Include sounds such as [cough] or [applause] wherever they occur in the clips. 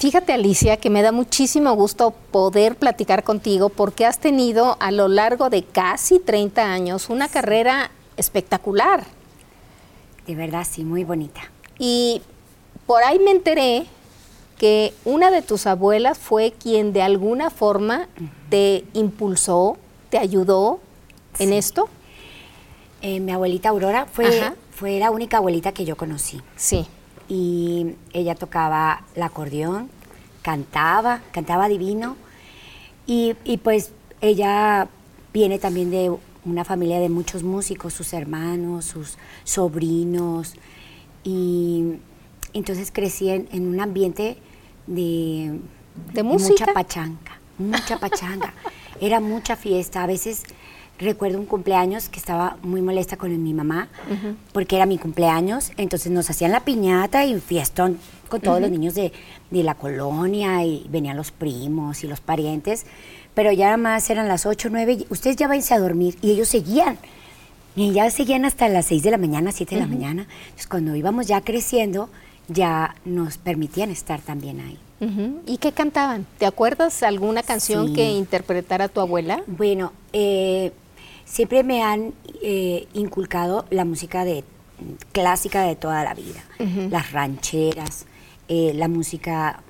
Fíjate Alicia que me da muchísimo gusto poder platicar contigo porque has tenido a lo largo de casi 30 años una carrera espectacular. De verdad, sí, muy bonita. Y por ahí me enteré que una de tus abuelas fue quien de alguna forma te impulsó, te ayudó en esto. Eh, mi abuelita Aurora fue, fue la única abuelita que yo conocí. Sí. Y ella tocaba el acordeón, cantaba, cantaba divino. Y, y pues ella viene también de una familia de muchos músicos, sus hermanos, sus sobrinos. Y entonces crecí en, un ambiente de, de, música. mucha pachanga, mucha pachanga. Era mucha fiesta. A veces recuerdo un cumpleaños que estaba muy molesta con mi mamá porque era mi cumpleaños. Entonces nos hacían la piñata y fiestón con todos los niños de, de, la colonia y venían los primos y los parientes. Pero ya más eran las 8, 9, ustedes ya váyanse a dormir y ellos seguían. Y ya seguían hasta las 6 de la mañana, 7 de la mañana. Entonces cuando íbamos ya creciendo, ya nos permitían estar también ahí. ¿Y qué cantaban? ¿Te acuerdas alguna canción que interpretara tu abuela? Bueno, eh, siempre me han eh, inculcado la música de clásica de toda la vida, las rancheras, eh, la música.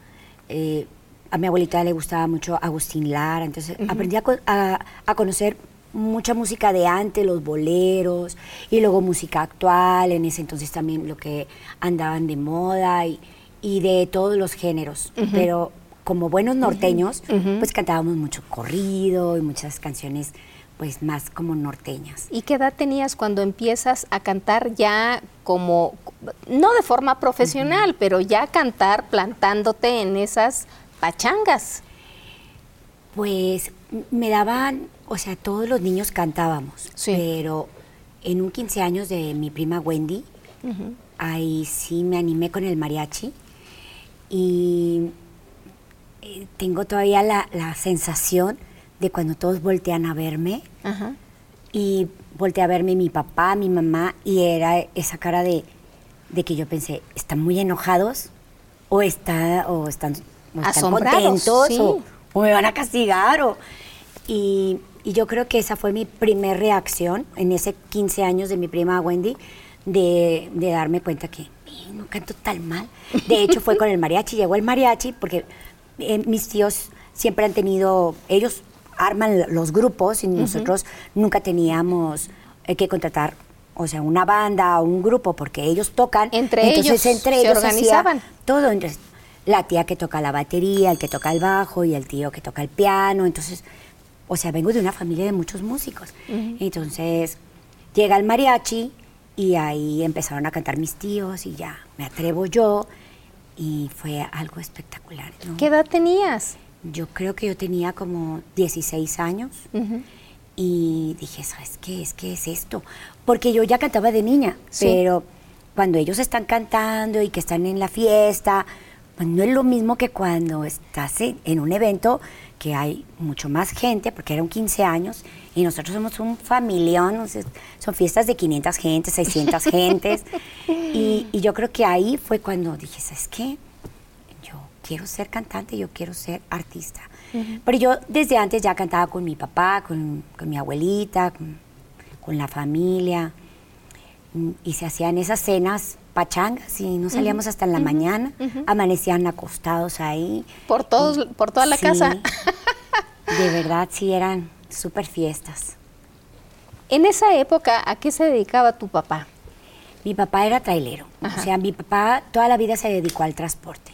a mi abuelita le gustaba mucho Agustín Lara, entonces aprendí a, conocer mucha música de antes, los boleros, y luego música actual, en ese entonces también lo que andaban de moda y, de todos los géneros. Pero como buenos norteños, pues cantábamos mucho corrido y muchas canciones pues más como norteñas. ¿Y qué edad tenías cuando empiezas a cantar ya como, no de forma profesional, pero ya cantar plantándote en esas pachangas? Pues me daban o sea, todos los niños cantábamos, pero en un 15 años de mi prima Wendy, ahí sí me animé con el mariachi y eh, tengo todavía la, sensación de cuando todos voltean a verme y volteé a verme mi papá, mi mamá y era esa cara de, que yo pensé, ¿están muy enojados? ¿O, está, o están, contentos? O, o, me van a castigar? O, y y yo creo que esa fue mi primer reacción en ese 15 años de mi prima Wendy, de, darme cuenta que no canto tan mal. De hecho, fue con el mariachi, llegó el mariachi, porque eh, mis tíos siempre han tenido, ellos arman los grupos y nosotros nunca teníamos eh, que contratar o sea, una banda o un grupo, porque ellos tocan. Entre entonces, ellos entre ellos organizaban. Todo. Entonces, la tía que toca la batería, el que toca el bajo y el tío que toca el piano. Entonces, o sea, vengo de una familia de muchos músicos. Entonces, llega el mariachi y ahí empezaron a cantar mis tíos y ya me atrevo yo y fue algo espectacular. ¿Qué edad tenías? Yo creo que yo tenía como 16 años y dije, ¿sabes qué es? ¿Qué es esto? Porque yo ya cantaba de niña, pero cuando ellos están cantando y que están en la fiesta, pues no es lo mismo que cuando estás en un evento que hay mucho más gente, porque eran 15 años, y nosotros somos un familión, son fiestas de 500 gentes, 600 [laughs] gentes, y, yo creo que ahí fue cuando dije, ¿sabes qué? Quiero ser cantante, yo quiero ser artista. Pero yo desde antes ya cantaba con mi papá, con, mi abuelita, con, la familia, y se hacían esas cenas pachangas y no salíamos hasta en la mañana, amanecían acostados ahí. Por todos, por toda la casa. De verdad, sí, eran súper fiestas. En esa época, ¿a qué se dedicaba tu papá? Mi papá era trailero. O sea, mi papá toda la vida se dedicó al transporte.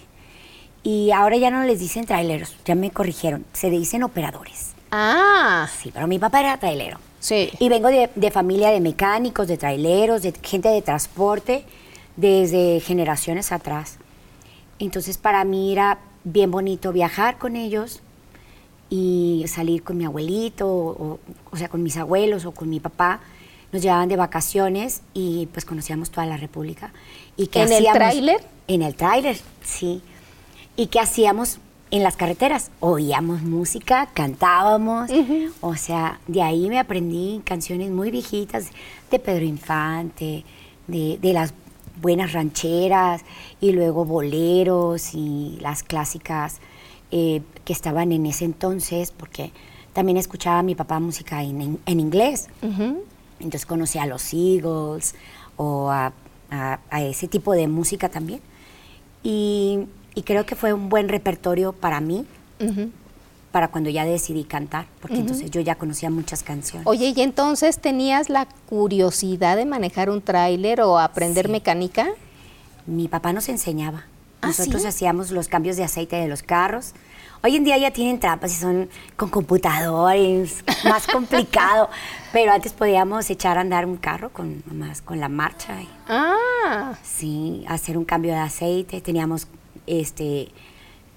Y ahora ya no les dicen traileros, ya me corrigieron, se dicen operadores. Ah. Sí, pero mi papá era trailero. Sí. Y vengo de, de familia de mecánicos, de traileros, de gente de transporte desde generaciones atrás. Entonces para mí era bien bonito viajar con ellos y salir con mi abuelito, o, sea, con mis abuelos o con mi papá. Nos llevaban de vacaciones y pues conocíamos toda la República. ¿Y ¿En el tráiler? En el tráiler, sí. ¿Y qué hacíamos en las carreteras? Oíamos música, cantábamos. O sea, de ahí me aprendí canciones muy viejitas de Pedro Infante, de, de las buenas rancheras y luego boleros y las clásicas eh, que estaban en ese entonces, porque también escuchaba a mi papá música en, inglés. Entonces conocía a los Eagles o a, ese tipo de música también. Y, creo que fue un buen repertorio para mí, para cuando ya decidí cantar, porque entonces yo ya conocía muchas canciones. Oye, ¿y entonces tenías la curiosidad de manejar un tráiler o aprender mecánica? Mi papá nos enseñaba. ¿Ah, Nosotros hacíamos los cambios de aceite de los carros. Hoy en día ya tienen trampas y son con computadores, más [laughs] complicado. Pero antes podíamos echar a andar un carro con más con la marcha. ah. Sí, hacer un cambio de aceite. Teníamos este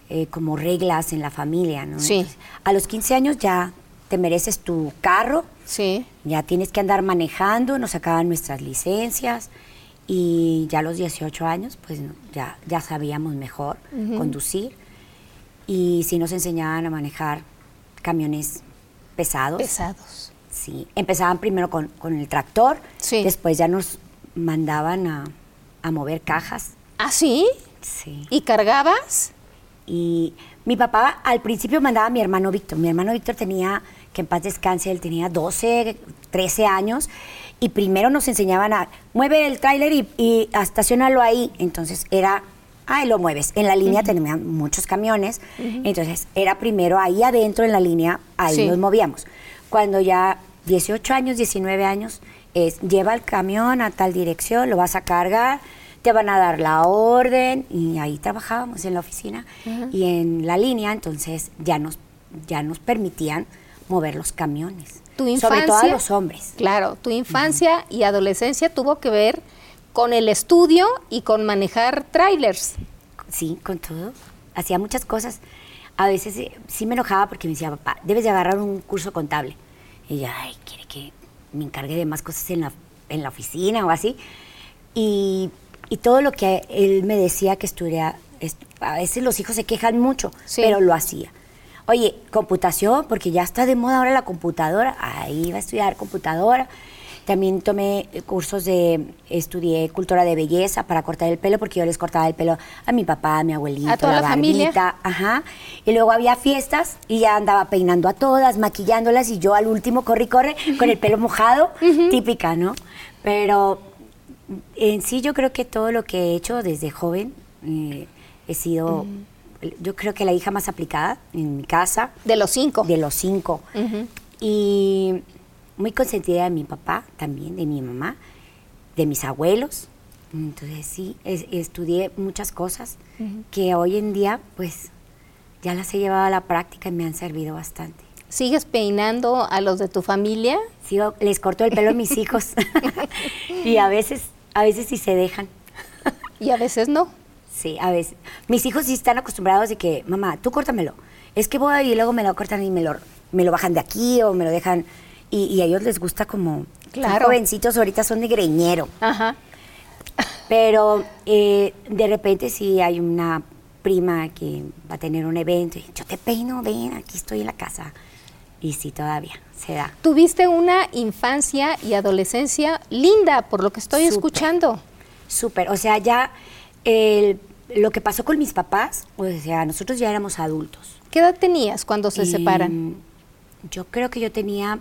eh, como reglas en la familia, ¿no? Sí. a los 15 años ya te mereces tu carro. Sí. Ya tienes que andar manejando, nos sacaban nuestras licencias y ya a los 18 años pues ya, ya sabíamos mejor conducir y sí nos enseñaban a manejar camiones pesados. Pesados. Sí, empezaban primero con, el tractor, sí. después ya nos mandaban a, a mover cajas. ¿Ah, sí? Sí. ¿Y cargabas? Y mi papá al principio mandaba a mi hermano Víctor. Mi hermano Víctor tenía, que en paz descanse, él tenía 12, 13 años. Y primero nos enseñaban a, mueve el tráiler y, y estacionalo ahí. Entonces era, ahí lo mueves. En la línea tenían muchos camiones. Entonces era primero ahí adentro en la línea, ahí nos movíamos. Cuando ya 18 años, 19 años, es lleva el camión a tal dirección, lo vas a cargar te van a dar la orden y ahí trabajábamos en la oficina y en la línea, entonces ya nos, ya nos permitían mover los camiones. Tu infancia, sobre todo a los hombres. Claro, tu infancia y adolescencia tuvo que ver con el estudio y con manejar trailers. Sí, con todo. Hacía muchas cosas. A veces eh, sí me enojaba porque me decía, papá, debes de agarrar un curso contable. Y ella, ay, quiere que me encargue de más cosas en la, en la oficina o así. Y y todo lo que él me decía que estudiara, a veces los hijos se quejan mucho, pero lo hacía. Oye, computación, porque ya está de moda ahora la computadora, ahí va a estudiar computadora. También tomé cursos de, estudié cultura de belleza para cortar el pelo, porque yo les cortaba el pelo a mi papá, a mi abuelito, a toda la, familia. Ajá. Y luego había fiestas y ya andaba peinando a todas, maquillándolas y yo al último corre y corre con el pelo mojado, [laughs] típica, ¿no? Pero en sí yo creo que todo lo que he hecho desde joven eh, he sido, yo creo que la hija más aplicada en mi casa. De los cinco. De los cinco. Y muy consentida de mi papá también, de mi mamá, de mis abuelos. Entonces sí, estudié muchas cosas que hoy en día pues ya las he llevado a la práctica y me han servido bastante. ¿Sigues peinando a los de tu familia? Sigo, les corto el pelo a mis hijos [laughs] [laughs] y a veces a veces sí se dejan. Y a veces no. Sí, a veces. Mis hijos sí están acostumbrados de que, mamá, tú córtamelo. Es que voy y luego me lo cortan y me lo, me lo bajan de aquí o me lo dejan. Y, a ellos les gusta como. Claro. jovencitos ahorita son de greñero. Ajá. Pero eh, de repente sí hay una prima que va a tener un evento y yo te peino, ven, aquí estoy en la casa. Y sí, todavía se da. Tuviste una infancia y adolescencia linda, por lo que estoy escuchando. Súper, o sea, ya lo que pasó con mis papás, o sea, nosotros ya éramos adultos. ¿Qué edad tenías cuando se separan? Yo creo que yo tenía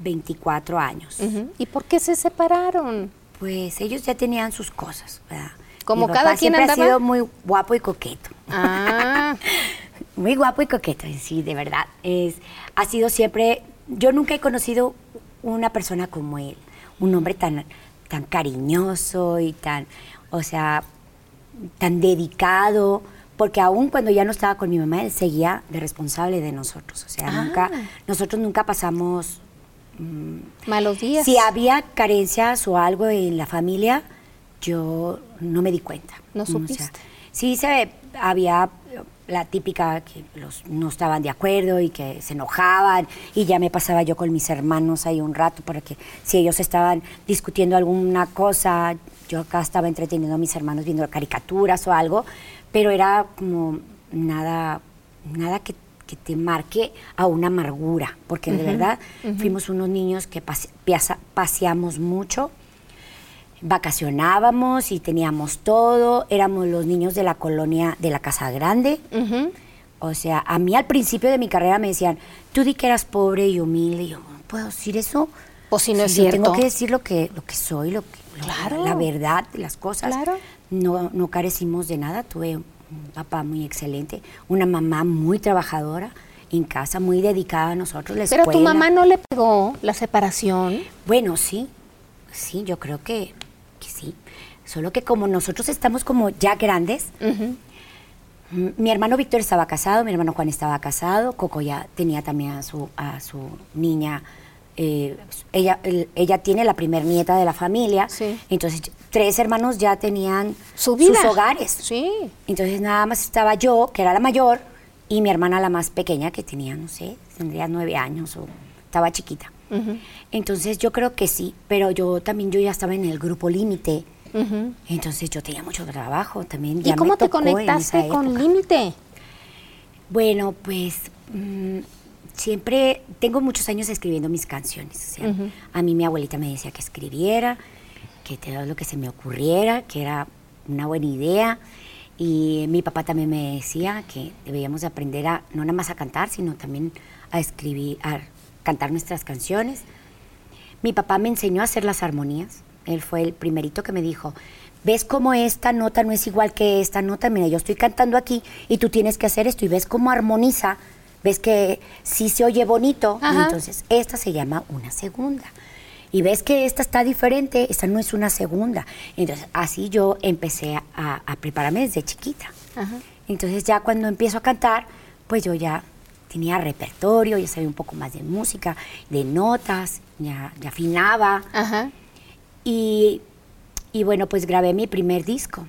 24 años. ¿Y por qué se separaron? Pues ellos ya tenían sus cosas, ¿verdad? Como cada quien siempre ha sido muy guapo y coqueto. Ah. [laughs] muy guapo y coqueto, sí, de verdad. Es, ha sido siempre, yo nunca he conocido una persona como él, un hombre tan, tan cariñoso y tan, o sea, tan dedicado, porque aún cuando ya no estaba con mi mamá, él seguía de responsable de nosotros. O sea, nunca, ah. nosotros nunca pasamos mm, malos días. Si había carencias o algo en la familia, yo no me di cuenta. No supiste. sí se había la típica que los no estaban de acuerdo y que se enojaban y ya me pasaba yo con mis hermanos ahí un rato para que si ellos estaban discutiendo alguna cosa, yo acá estaba entreteniendo a mis hermanos viendo caricaturas o algo, pero era como nada, nada que, te marque a una amargura, porque de verdad fuimos unos niños que paseamos mucho vacacionábamos y teníamos todo, éramos los niños de la colonia de la Casa Grande. O sea, a mí al principio de mi carrera me decían, tú di que eras pobre y humilde. Y yo, ¿no puedo decir eso? O si no es cierto. Tengo que decir lo que, lo que soy, lo, claro. la, verdad las cosas. Claro. No, no carecimos de nada. Tuve un papá muy excelente, una mamá muy trabajadora en casa, muy dedicada a nosotros. Pero tu mamá no le pegó la separación. Bueno, sí, sí, yo creo que, que sí. Solo que como nosotros estamos como ya grandes, mi hermano Víctor estaba casado, mi hermano Juan estaba casado, Coco ya tenía también a su, a su niña. Eh, ella, ella tiene la primer nieta de la familia, entonces tres hermanos ya tenían su sus hogares. Sí. Entonces nada más estaba yo, que era la mayor, y mi hermana la más pequeña, que tenía, no sé, tendría nueve años o estaba chiquita. Entonces yo creo que sí, pero yo también yo ya estaba en el grupo límite. Entonces yo tenía mucho trabajo también. ¿Y cómo te conectaste con límite? Bueno, pues mm, siempre tengo muchos años escribiendo mis canciones. A mí mi abuelita me decía que escribiera, que todo lo que se me ocurriera, que era una buena idea. Y mi papá también me decía que debíamos aprender a no nada más a cantar, sino también a escribir, a cantar nuestras canciones. Mi papá me enseñó a hacer las armonías. Él fue el primerito que me dijo, ves cómo esta nota no es igual que esta nota, mira, yo estoy cantando aquí y tú tienes que hacer esto y ves cómo armoniza, ves que sí se oye bonito, entonces esta se llama una segunda y ves que esta está diferente, esta no es una segunda. Entonces, así yo empecé a, prepararme desde chiquita. Entonces, ya cuando empiezo a cantar, pues yo ya tenía repertorio, ya sabía un poco más de música, de notas, ya, afinaba. Y, bueno, pues grabé mi primer disco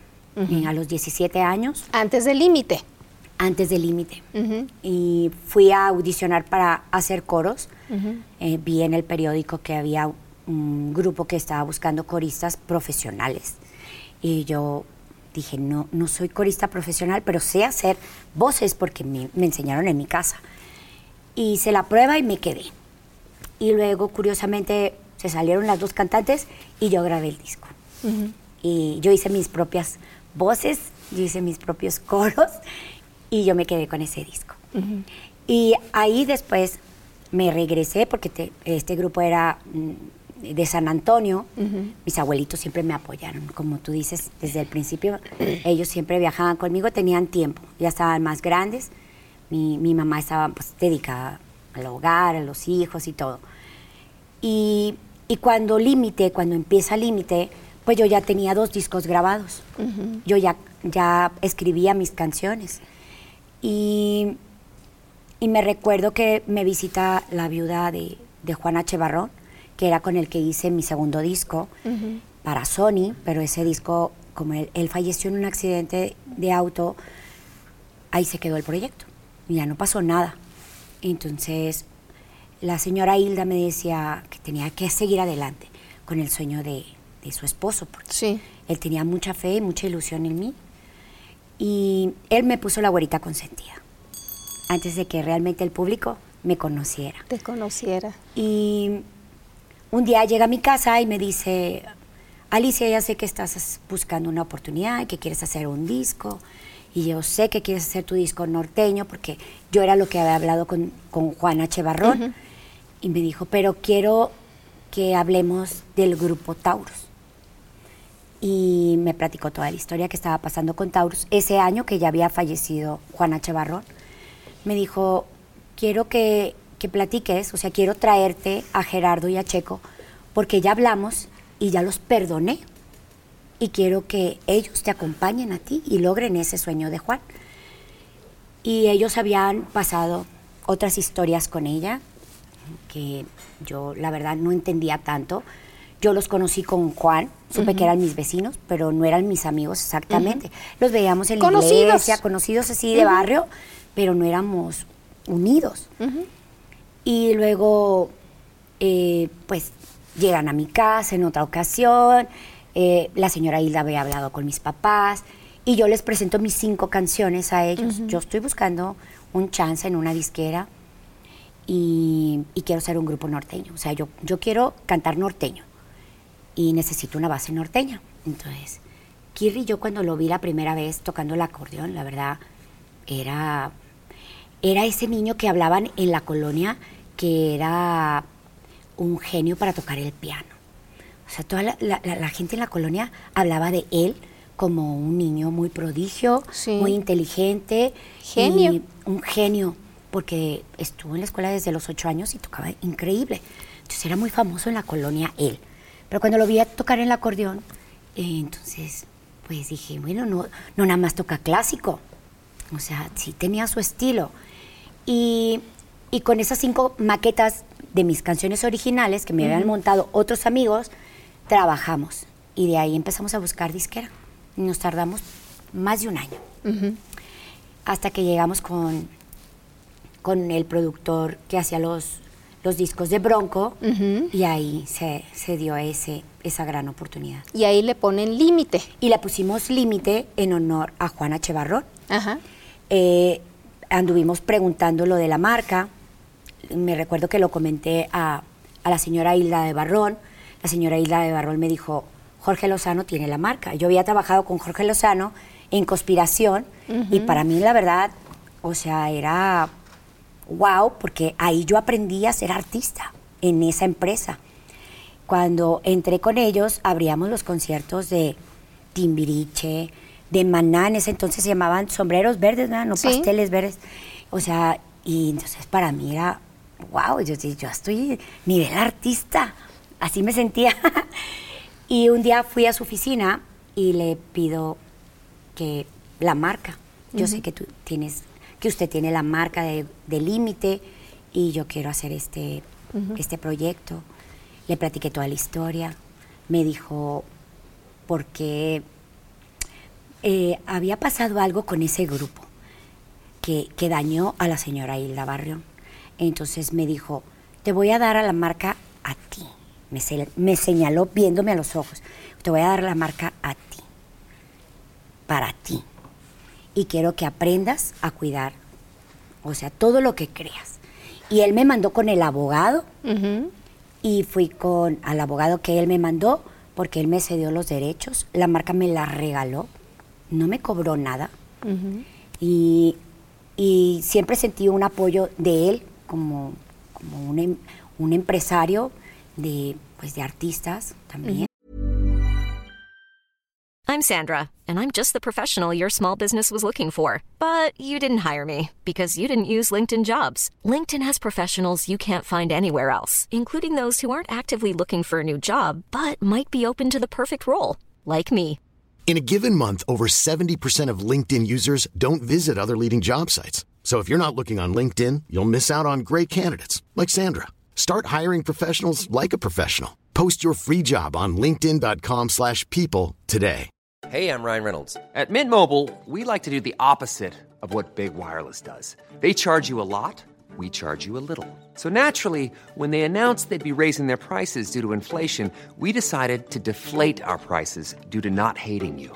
a los 17 años. Antes del límite. Antes del límite. Y fui a audicionar para hacer coros. Eh, vi en el periódico que había un grupo que estaba buscando coristas profesionales. Y yo dije, no, no soy corista profesional, pero sé hacer voces porque me, enseñaron en mi casa. Hice la prueba y me quedé. Y luego, curiosamente, se salieron las dos cantantes y yo grabé el disco. Y yo hice mis propias voces, yo hice mis propios [laughs] coros y yo me quedé con ese disco. Y ahí después me regresé porque este grupo era mm, de San Antonio, mis abuelitos siempre me apoyaron, como tú dices, desde el principio ellos siempre viajaban conmigo, tenían tiempo, ya estaban más grandes, mi, mamá estaba pues, dedicada al hogar, a los hijos y todo. Y, cuando Límite, cuando empieza Límite, pues yo ya tenía dos discos grabados, yo ya, ya escribía mis canciones. Y, y me recuerdo que me visita la viuda de, de Juan H. Que era con el que hice mi segundo disco para Sony, pero ese disco, como él, falleció en un accidente de auto, ahí se quedó el proyecto. ya no pasó nada. Entonces, la señora Hilda me decía que tenía que seguir adelante con el sueño de, su esposo, porque sí. él tenía mucha fe y mucha ilusión en mí. Y él me puso la güerita consentida, antes de que realmente el público me conociera. Te conociera. Y un día llega a mi casa y me dice, Alicia, ya sé que estás buscando una oportunidad, que quieres hacer un disco, y yo sé que quieres hacer tu disco norteño, porque yo era lo que había hablado con, con Juan H. Barrón, y me dijo, pero quiero que hablemos del grupo Taurus. Y me platicó toda la historia que estaba pasando con Taurus. Ese año que ya había fallecido Juan H. Barrón, me dijo, quiero que que platiques, o sea, quiero traerte a Gerardo y a Checo, porque ya hablamos y ya los perdoné. Y quiero que ellos te acompañen a ti y logren ese sueño de Juan. Y ellos habían pasado otras historias con ella, que yo la verdad no entendía tanto. Yo los conocí con Juan, supe que eran mis vecinos, pero no eran mis amigos exactamente. Los veíamos en la conocidos. iglesia, conocidos así de barrio, pero no éramos unidos. Y luego, eh, pues, llegan a mi casa en otra ocasión. Eh, la señora Hilda había hablado con mis papás y yo les presento mis cinco canciones a ellos. Yo estoy buscando un chance en una disquera y, quiero ser un grupo norteño. O sea, yo, yo quiero cantar norteño. y necesito una base norteña. Entonces, Kirri, yo cuando lo vi la primera vez tocando el acordeón, la verdad, era, era ese niño que hablaban en la colonia que era un genio para tocar el piano. O sea, toda la, gente en la colonia hablaba de él como un niño muy prodigio, muy inteligente. Genio. un genio, porque estuvo en la escuela desde los ocho años y tocaba increíble. Entonces era muy famoso en la colonia él. Pero cuando lo vi a tocar en el acordeón, eh, entonces, pues dije, bueno, no, no nada más toca clásico. O sea, sí tenía su estilo. Y, y con esas cinco maquetas de mis canciones originales que me habían montado otros amigos, trabajamos. Y de ahí empezamos a buscar disquera. Y nos tardamos más de un año. Hasta que llegamos con, con el productor que hacía los, los discos de Bronco y ahí se, se, dio ese, esa gran oportunidad. Y ahí le ponen límite. Y le pusimos límite en honor a Juana Chevarrón. Eh, anduvimos preguntando lo de la marca. Me recuerdo que lo comenté a, a la señora Hilda de Barrón. La señora Hilda de Barrón me dijo, Jorge Lozano tiene la marca. Yo había trabajado con Jorge Lozano en Conspiración y para mí la verdad, o sea, era wow, porque ahí yo aprendí a ser artista en esa empresa. Cuando entré con ellos, abríamos los conciertos de Timbiriche, de Maná, en ese entonces se llamaban sombreros verdes, ¿no? pasteles verdes. O sea, y entonces para mí era, wow, yo, yo estoy nivel artista, así me sentía. [laughs] y un día fui a su oficina y le pido que la marca, yo sé que tú tienes que usted tiene la marca de, límite y yo quiero hacer este, este proyecto. Le platiqué toda la historia. Me dijo, porque eh, había pasado algo con ese grupo que, que dañó a la señora Hilda Barrión. Entonces me dijo, te voy a dar a la marca a ti. Me, me señaló viéndome a los ojos. Te voy a dar la marca a ti. Para ti y quiero que aprendas a cuidar, o sea, todo lo que creas. Y él me mandó con el abogado y fui con al abogado que él me mandó porque él me cedió los derechos, la marca me la regaló, no me cobró nada y, siempre sentí un apoyo de él como, como un, un empresario de, pues, de artistas también. I'm Sandra, and I'm just the professional your small business was looking for. But you didn't hire me because you didn't use LinkedIn jobs. LinkedIn has professionals you can't find anywhere else, including those who aren't actively looking for a new job but might be open to the perfect role, like me. In a given month, over 70% of LinkedIn users don't visit other leading job sites. So if you're not looking on LinkedIn, you'll miss out on great candidates like Sandra. Start hiring professionals like a professional. Post your free job on linkedin.com/people today. Hey, I'm Ryan Reynolds. At Mint Mobile, we like to do the opposite of what Big Wireless does. They charge you a lot, we charge you a little. So naturally, when they announced they'd be raising their prices due to inflation, we decided to deflate our prices due to not hating you.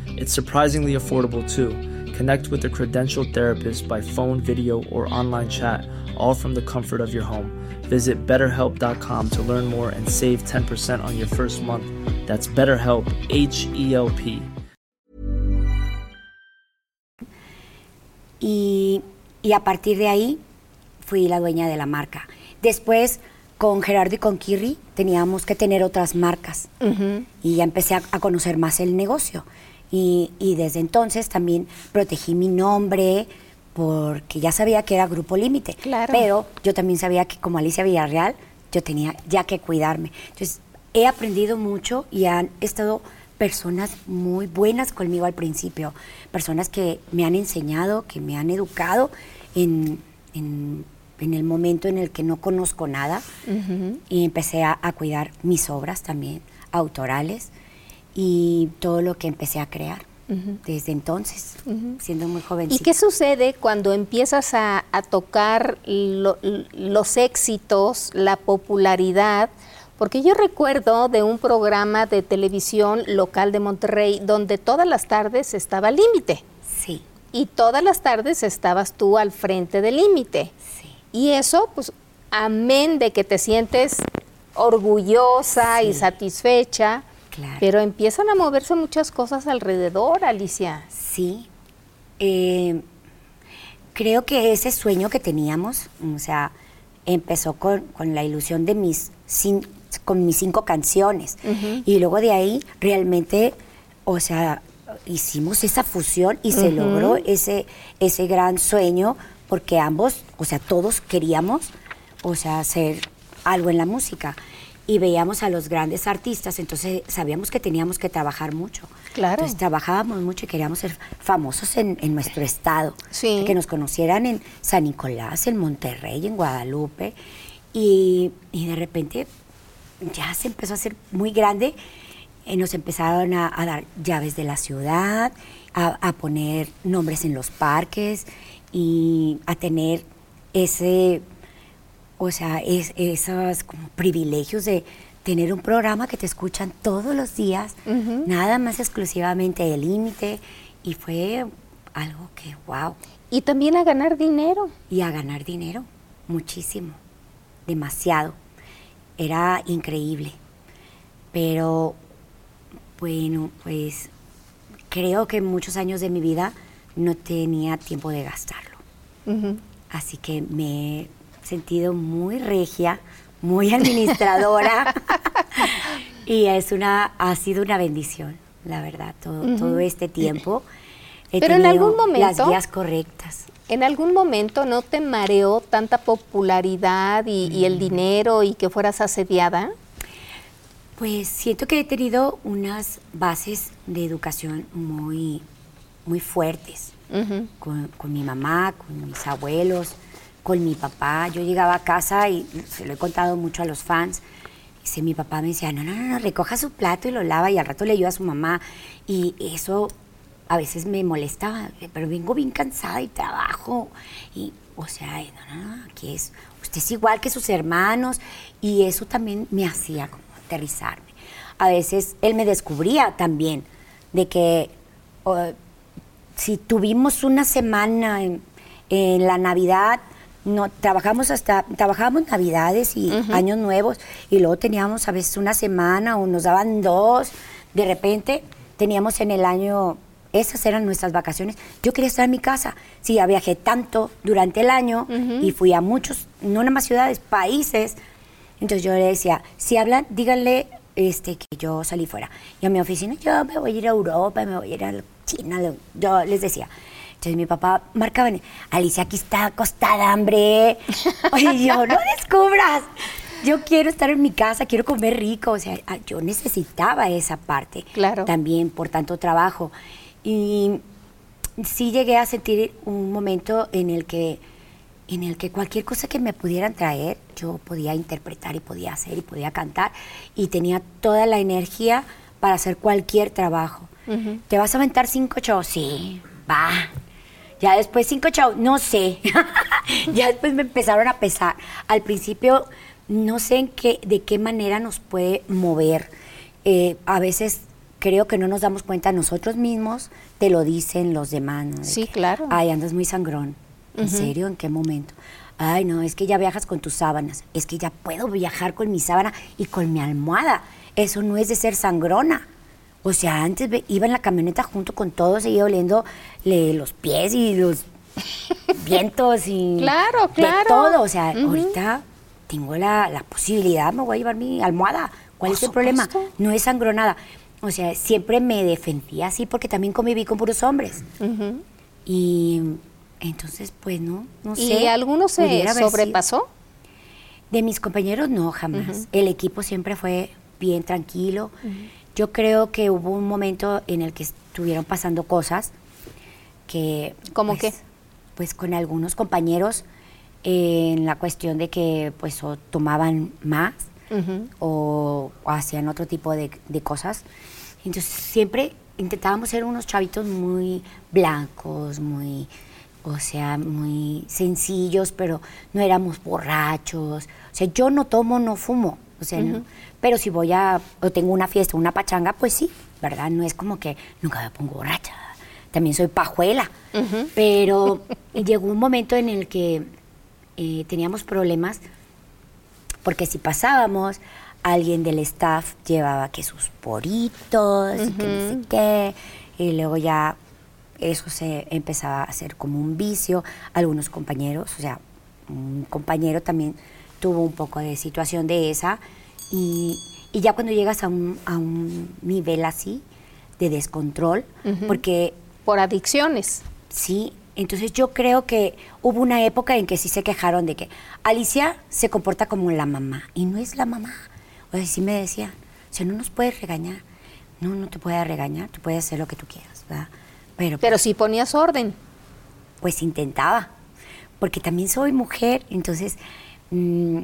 It's surprisingly affordable too. Connect with a credentialed therapist by phone, video, or online chat, all from the comfort of your home. Visit betterhelp.com to learn more and save 10% on your first month. That's BetterHelp, H E L P. y, y, a partir de ahí fui la dueña de la marca. Después, con Gerardo y con Kirri, teníamos que tener otras marcas y ya empecé a, conocer más el negocio. Y, y, desde entonces también protegí mi nombre porque ya sabía que era Grupo Límite. Claro. Pero yo también sabía que como Alicia Villarreal, yo tenía ya que cuidarme. Entonces, he aprendido mucho y han estado personas muy buenas conmigo al principio, personas que me han enseñado, que me han educado en, en, el momento en el que no conozco nada y empecé a, cuidar mis obras también, autorales y todo lo que empecé a crear desde entonces, siendo muy joven. ¿Y qué sucede cuando empiezas a, tocar los éxitos, la popularidad? Porque yo recuerdo de un programa de televisión local de Monterrey donde todas las tardes estaba Límite. Sí. Y todas las tardes estabas tú al frente del Límite. Sí. Y eso, pues, amén de que te sientes orgullosa y satisfecha, pero empiezan a moverse muchas cosas alrededor, Alicia. Sí. Eh, creo que ese sueño que teníamos, o sea, empezó con, la ilusión de mis, con mis cinco canciones. Y luego de ahí realmente, o sea, hicimos esa fusión y se logró ese, ese gran sueño porque ambos, o sea, todos queríamos, o sea, hacer algo en la música y veíamos a los grandes artistas, entonces sabíamos que teníamos que trabajar mucho. Claro. Entonces trabajábamos mucho y queríamos ser famosos en, nuestro estado. Sí. Que nos conocieran en San Nicolás, en Monterrey, en Guadalupe. Y, de repente ya se empezó a hacer muy grande. y nos empezaron a, dar llaves de la ciudad, a poner nombres en los parques y a tener ese o sea, es, esos como privilegios de tener un programa que te escuchan todos los días, nada más exclusivamente el límite, y fue algo que, wow. Y también a ganar dinero. Y a ganar dinero, muchísimo, demasiado. Era increíble. Pero, bueno, pues creo que muchos años de mi vida no tenía tiempo de gastarlo. Así que me sentido muy regia, muy administradora [laughs] y es una, ha sido una bendición, la verdad, todo, todo este tiempo. He Pero en algún momento... Las guías correctas. ¿En algún momento no te mareó tanta popularidad y, el mm. dinero y que fueras asediada? Pues siento que he tenido unas bases de educación muy, muy fuertes con, con, mi mamá, con mis abuelos, con mi papá. Yo llegaba a casa y se lo he contado mucho a los fans. Mi papá me decía, no, no, no, recoja su plato y lo lava y al rato le ayuda a su mamá. Y eso a veces me molestaba, pero vengo bien cansada y trabajo. Y, o sea, no, no, no, aquí es, usted es igual que sus hermanos. Y eso también me hacía como aterrizarme. A veces él me descubría también de que si tuvimos una semana en la Navidad, no trabajamos hasta trabajábamos navidades y años nuevos y luego teníamos a veces una semana o nos daban dos de repente teníamos en el año esas eran nuestras vacaciones. Yo quería estar en mi casa sí ya viajé tanto durante el año y fui a muchos no nada más ciudades países. Entonces yo le decía si hablan díganle este que yo salí fuera. Y a mi oficina yo me voy a ir a Europa me voy a ir a China yo les decía entonces mi papá marcaba, Alicia, aquí está acostada, hambre. [laughs] Oye, yo, no descubras. Yo quiero estar en mi casa, quiero comer rico. O sea, ah, yo necesitaba esa parte. Claro. También por tanto trabajo. Y sí llegué a sentir un momento en el que en el que cualquier cosa que me pudieran traer, yo podía interpretar y podía hacer y podía cantar y tenía toda la energía para hacer cualquier trabajo. ¿Te vas a aventar cinco shows? Sí, va. Ya después cinco chavos, no sé. [laughs] ya después me empezaron a pesar. Al principio no sé en qué, de qué manera nos puede mover. Eh, a veces creo que no nos damos cuenta nosotros mismos, te lo dicen los demás. sí, claro. Ay, andas muy sangrón. ¿En serio? ¿En qué momento? Ay, no, es que ya viajas con tus sábanas. Es que ya puedo viajar con mi sábana y con mi almohada. Eso no es de ser sangrona. O sea, antes iba en la camioneta junto con todos, seguía oliendo los pies y los [laughs] vientos y claro, claro. de todo. O sea, ahorita tengo la, posibilidad, me voy a llevar mi almohada. ¿Cuál es el problema? No es sangronada. O sea, siempre me defendí así porque también conviví con puros hombres. Y entonces, pues no, no sé. ¿Y alguno se sobrepasó? De mis compañeros no, jamás. El equipo siempre fue bien tranquilo. Yo creo que hubo un momento en el que estuvieron pasando cosas que... ¿Cómo pues, qué? Pues con algunos compañeros en la cuestión de que pues o tomaban más o, hacían otro tipo de, de cosas. Entonces siempre intentábamos ser unos chavitos muy blancos, muy, o sea, muy sencillos, pero no éramos borrachos. O sea, yo no tomo, no fumo. O sea, pero si voy a, o tengo una fiesta, una pachanga, pues sí, ¿verdad? No es como que nunca me pongo borracha. También soy pajuela. Pero [laughs] llegó un momento en el que eh, teníamos problemas, porque si pasábamos, alguien del staff llevaba que sus poritos, y que no sé qué, y luego ya eso se empezaba a hacer como un vicio. Algunos compañeros, o sea, un compañero también tuvo un poco de situación de esa, y, ya cuando llegas a un, a un, nivel así de descontrol, porque... Por adicciones. Sí, entonces yo creo que hubo una época en que sí se quejaron de que Alicia se comporta como la mamá, y no es la mamá. O sea, sí me decían, o sea, no nos puedes regañar. No, no te puedes regañar, tú puedes hacer lo que tú quieras, ¿verdad? Pero, Pero si ponías orden. Pues intentaba, porque también soy mujer, entonces mm,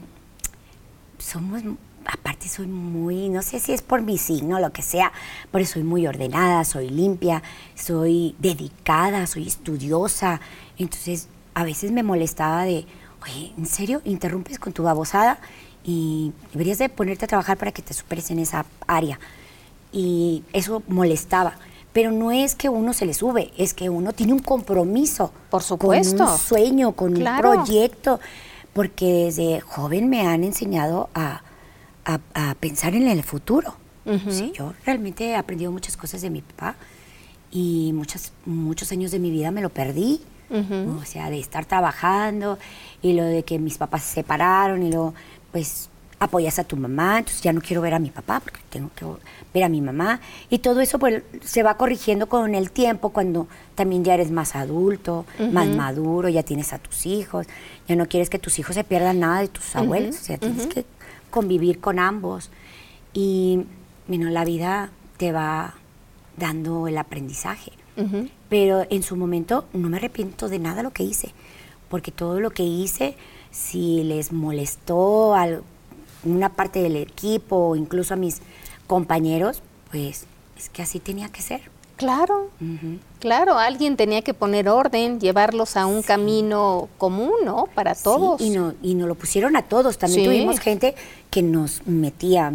somos, aparte soy muy, no sé si es por mi signo, lo que sea, pero soy muy ordenada, soy limpia, soy dedicada, soy estudiosa, entonces a veces me molestaba de, oye, ¿en serio interrumpes con tu babosada? y deberías de ponerte a trabajar para que te superes en esa área. Y eso molestaba. Pero no es que uno se le sube, es que uno tiene un compromiso. Por supuesto. Con un sueño, con un proyecto. Porque desde joven me han enseñado a, a, pensar en el futuro. sí, yo realmente he aprendido muchas cosas de mi papá y muchas, muchos años de mi vida me lo perdí. O sea, de estar trabajando y lo de que mis papás se separaron y luego pues apoyas a tu mamá, entonces ya no quiero ver a mi papá porque tengo que ver a mi mamá. Y todo eso pues se va corrigiendo con el tiempo cuando también ya eres más adulto, más maduro, ya tienes a tus hijos, ya no quieres que tus hijos se pierdan nada de tus abuelos, o sea, tienes que convivir con ambos. Y bueno, la vida te va dando el aprendizaje. Pero en su momento no me arrepiento de nada lo que hice, porque todo lo que hice si les molestó a una parte del equipo o incluso a mis compañeros, pues es que así tenía que ser. Claro, claro, alguien tenía que poner orden, llevarlos a un camino común, ¿no? Para todos. y, no, y nos lo pusieron a todos. También tuvimos gente que nos metía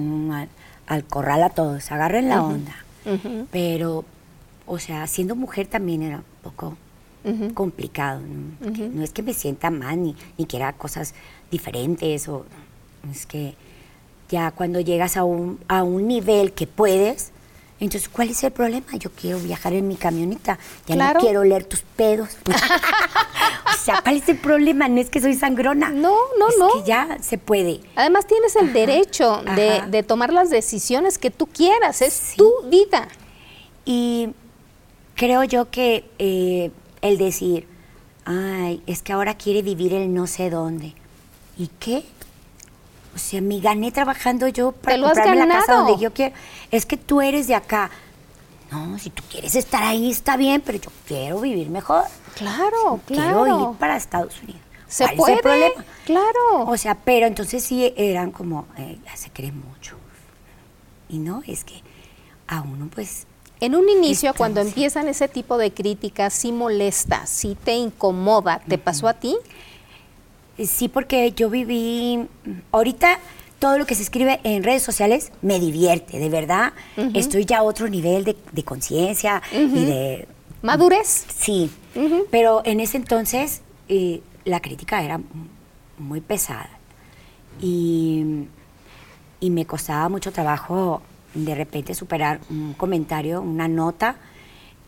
al, corral a todos, agarren la onda. Pero, o sea, siendo mujer también era un poco complicado. ¿no? es que me sienta mal ni, ni quiera cosas diferentes o es que ya cuando llegas a un, a un nivel que puedes, entonces, ¿cuál es el problema? Yo quiero viajar en mi camioneta, ya no quiero leer tus pedos. [laughs] o sea, ¿cuál es el problema? No es que soy sangrona. No, no, no. que ya se puede. Además, tienes el derecho de, de, tomar las decisiones que tú quieras, es tu vida. Y creo yo que eh, el decir, ay, es que ahora quiere vivir el no sé dónde. ¿Y qué? O sea, me gané trabajando yo para comprarme la casa donde yo quiero. Es que tú eres de acá. No, si tú quieres estar ahí está bien, pero yo quiero vivir mejor. Claro, claro. Quiero ir para Estados Unidos. ¿Se puede? problema? Claro. O sea, pero entonces sí eran como, eh, ya se cree mucho. Y no, es que a uno pues en un inicio, cuando empiezan ese tipo de críticas, sí molesta, sí te incomoda. ¿Te pasó a ti? Sí, porque yo viví, ahorita todo lo que se escribe en redes sociales me divierte, de verdad. Estoy ya a otro nivel de, conciencia y de... ¿Madurez? Sí, pero en ese entonces eh, la crítica era muy pesada. Y, y me costaba mucho trabajo de repente superar un comentario, una nota,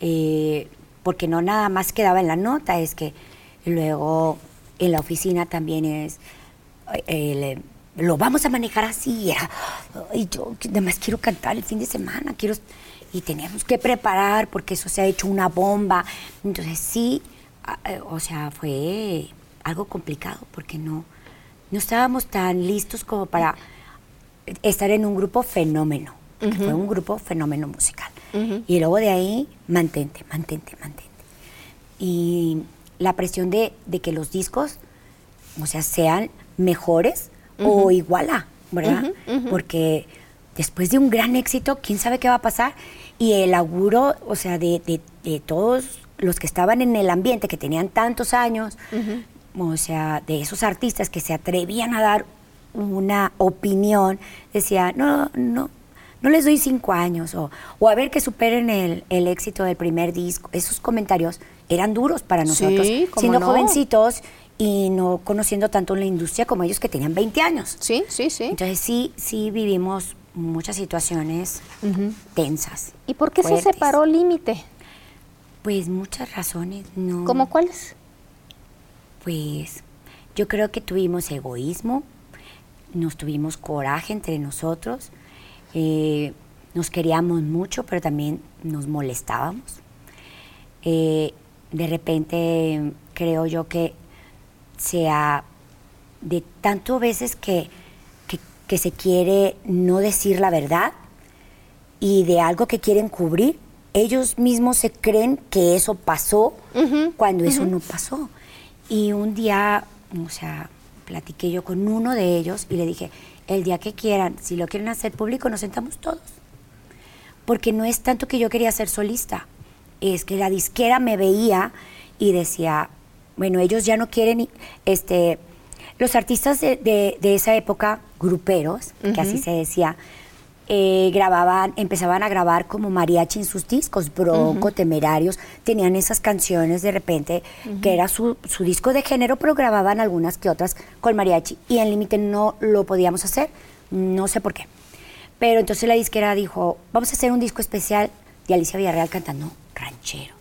eh, porque no nada más quedaba en la nota, es que luego en la oficina también es, eh, lo vamos a manejar así, y yo además quiero cantar el fin de semana, quiero, y teníamos que preparar porque eso se ha hecho una bomba, entonces sí, eh, o sea, fue algo complicado porque no, no estábamos tan listos como para estar en un grupo fenómeno fue un grupo fenómeno musical. Y luego de ahí, mantente, mantente, mantente. Y la presión de, que los discos, o sea, sean mejores o igual a. ¿verdad? Porque después de un gran éxito, quién sabe qué va a pasar. Y el auguro, o sea, de, de, todos los que estaban en el ambiente, que tenían tantos años, o sea, de esos artistas que se atrevían a dar una opinión, decía, no, no, no les doy cinco años, o, o a ver que superen el, el, éxito del primer disco. Esos comentarios eran duros para nosotros, siendo jovencitos y no conociendo tanto la industria como ellos que tenían 20 años. Sí, sí, sí. Entonces sí, sí vivimos muchas situaciones tensas. ¿Y por qué se separó Límite? Pues muchas razones, ¿no? ¿Cómo cuáles? Pues yo creo que tuvimos egoísmo, nos tuvimos coraje entre nosotros, eh, nos queríamos mucho, pero también nos molestábamos. Eh, de repente creo yo que sea de tanto veces que, que, se quiere no decir la verdad y de algo que quieren cubrir, ellos mismos se creen que eso pasó cuando eso no pasó. Y un día, o sea, platiqué yo con uno de ellos y le dije, el día que quieran, si lo quieren hacer público, nos sentamos todos. Porque no es tanto que yo quería ser solista, es que la disquera me veía y decía, bueno, ellos ya no quieren, este, los artistas de, esa época, gruperos, que así se decía, eh, grababan, empezaban a grabar como mariachi en sus discos, Bronco, Temerarios, tenían esas canciones de repente, que era su, su, disco de género, pero grababan algunas que otras con mariachi, y en Límite no lo podíamos hacer, no sé por qué. Pero entonces la disquera dijo, vamos a hacer un disco especial de Alicia Villarreal cantando ranchero.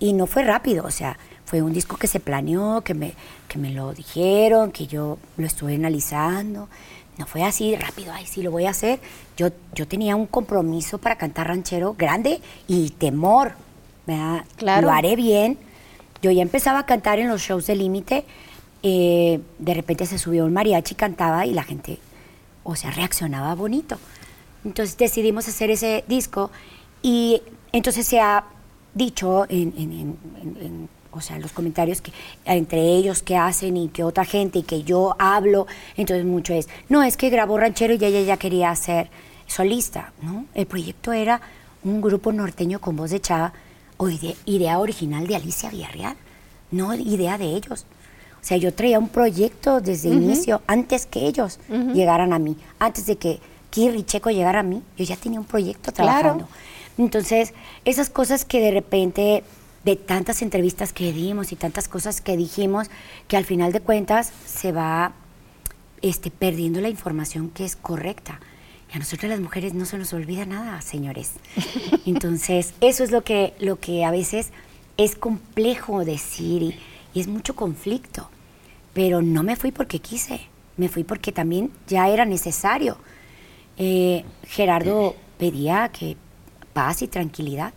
Y no fue rápido, o sea, fue un disco que se planeó, que me, que me lo dijeron, que yo lo estuve analizando. No fue así rápido, ay, sí lo voy a hacer. Yo, yo tenía un compromiso para cantar ranchero grande y temor, ¿verdad? Claro. Lo haré bien. Yo ya empezaba a cantar en los shows de límite. Eh, de repente se subió un mariachi, cantaba y la gente, o sea, reaccionaba bonito. Entonces decidimos hacer ese disco y entonces se ha dicho en, en o sea, los comentarios que entre ellos que hacen y que otra gente y que yo hablo, entonces mucho es, no, es que grabó ranchero y ella ya quería ser solista, ¿no? El proyecto era un grupo norteño con voz de chava o idea original de Alicia Villarreal, no idea de ellos. O sea, yo traía un proyecto desde el inicio, antes que ellos llegaran a mí, antes de que Kirri Checo llegara a mí, yo ya tenía un proyecto trabajando. Entonces, esas cosas que de repente de tantas entrevistas que dimos y tantas cosas que dijimos, que al final de cuentas se va este, perdiendo la información que es correcta. Y a nosotros las mujeres no se nos olvida nada, señores. [laughs] Entonces, eso es lo que, lo que a veces es complejo decir y, es mucho conflicto. Pero no me fui porque quise, me fui porque también ya era necesario. Eh, Gerardo pedía que paz y tranquilidad.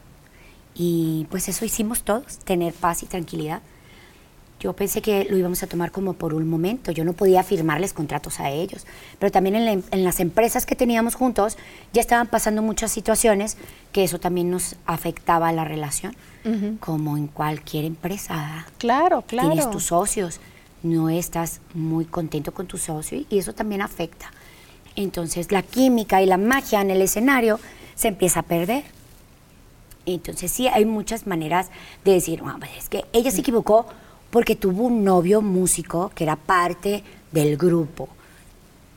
Y pues eso hicimos todos, tener paz y tranquilidad. Yo pensé que lo íbamos a tomar como por un momento, yo no podía firmarles contratos a ellos, pero también en, las empresas que teníamos juntos ya estaban pasando muchas situaciones que eso también nos afectaba a la relación, como en cualquier empresa. Claro, claro. Tienes tus socios, no estás muy contento con tu socio y eso también afecta. Entonces la química y la magia en el escenario se empieza a perder. Entonces sí, hay muchas maneras de decir, pues es que ella se equivocó porque tuvo un novio músico que era parte del grupo.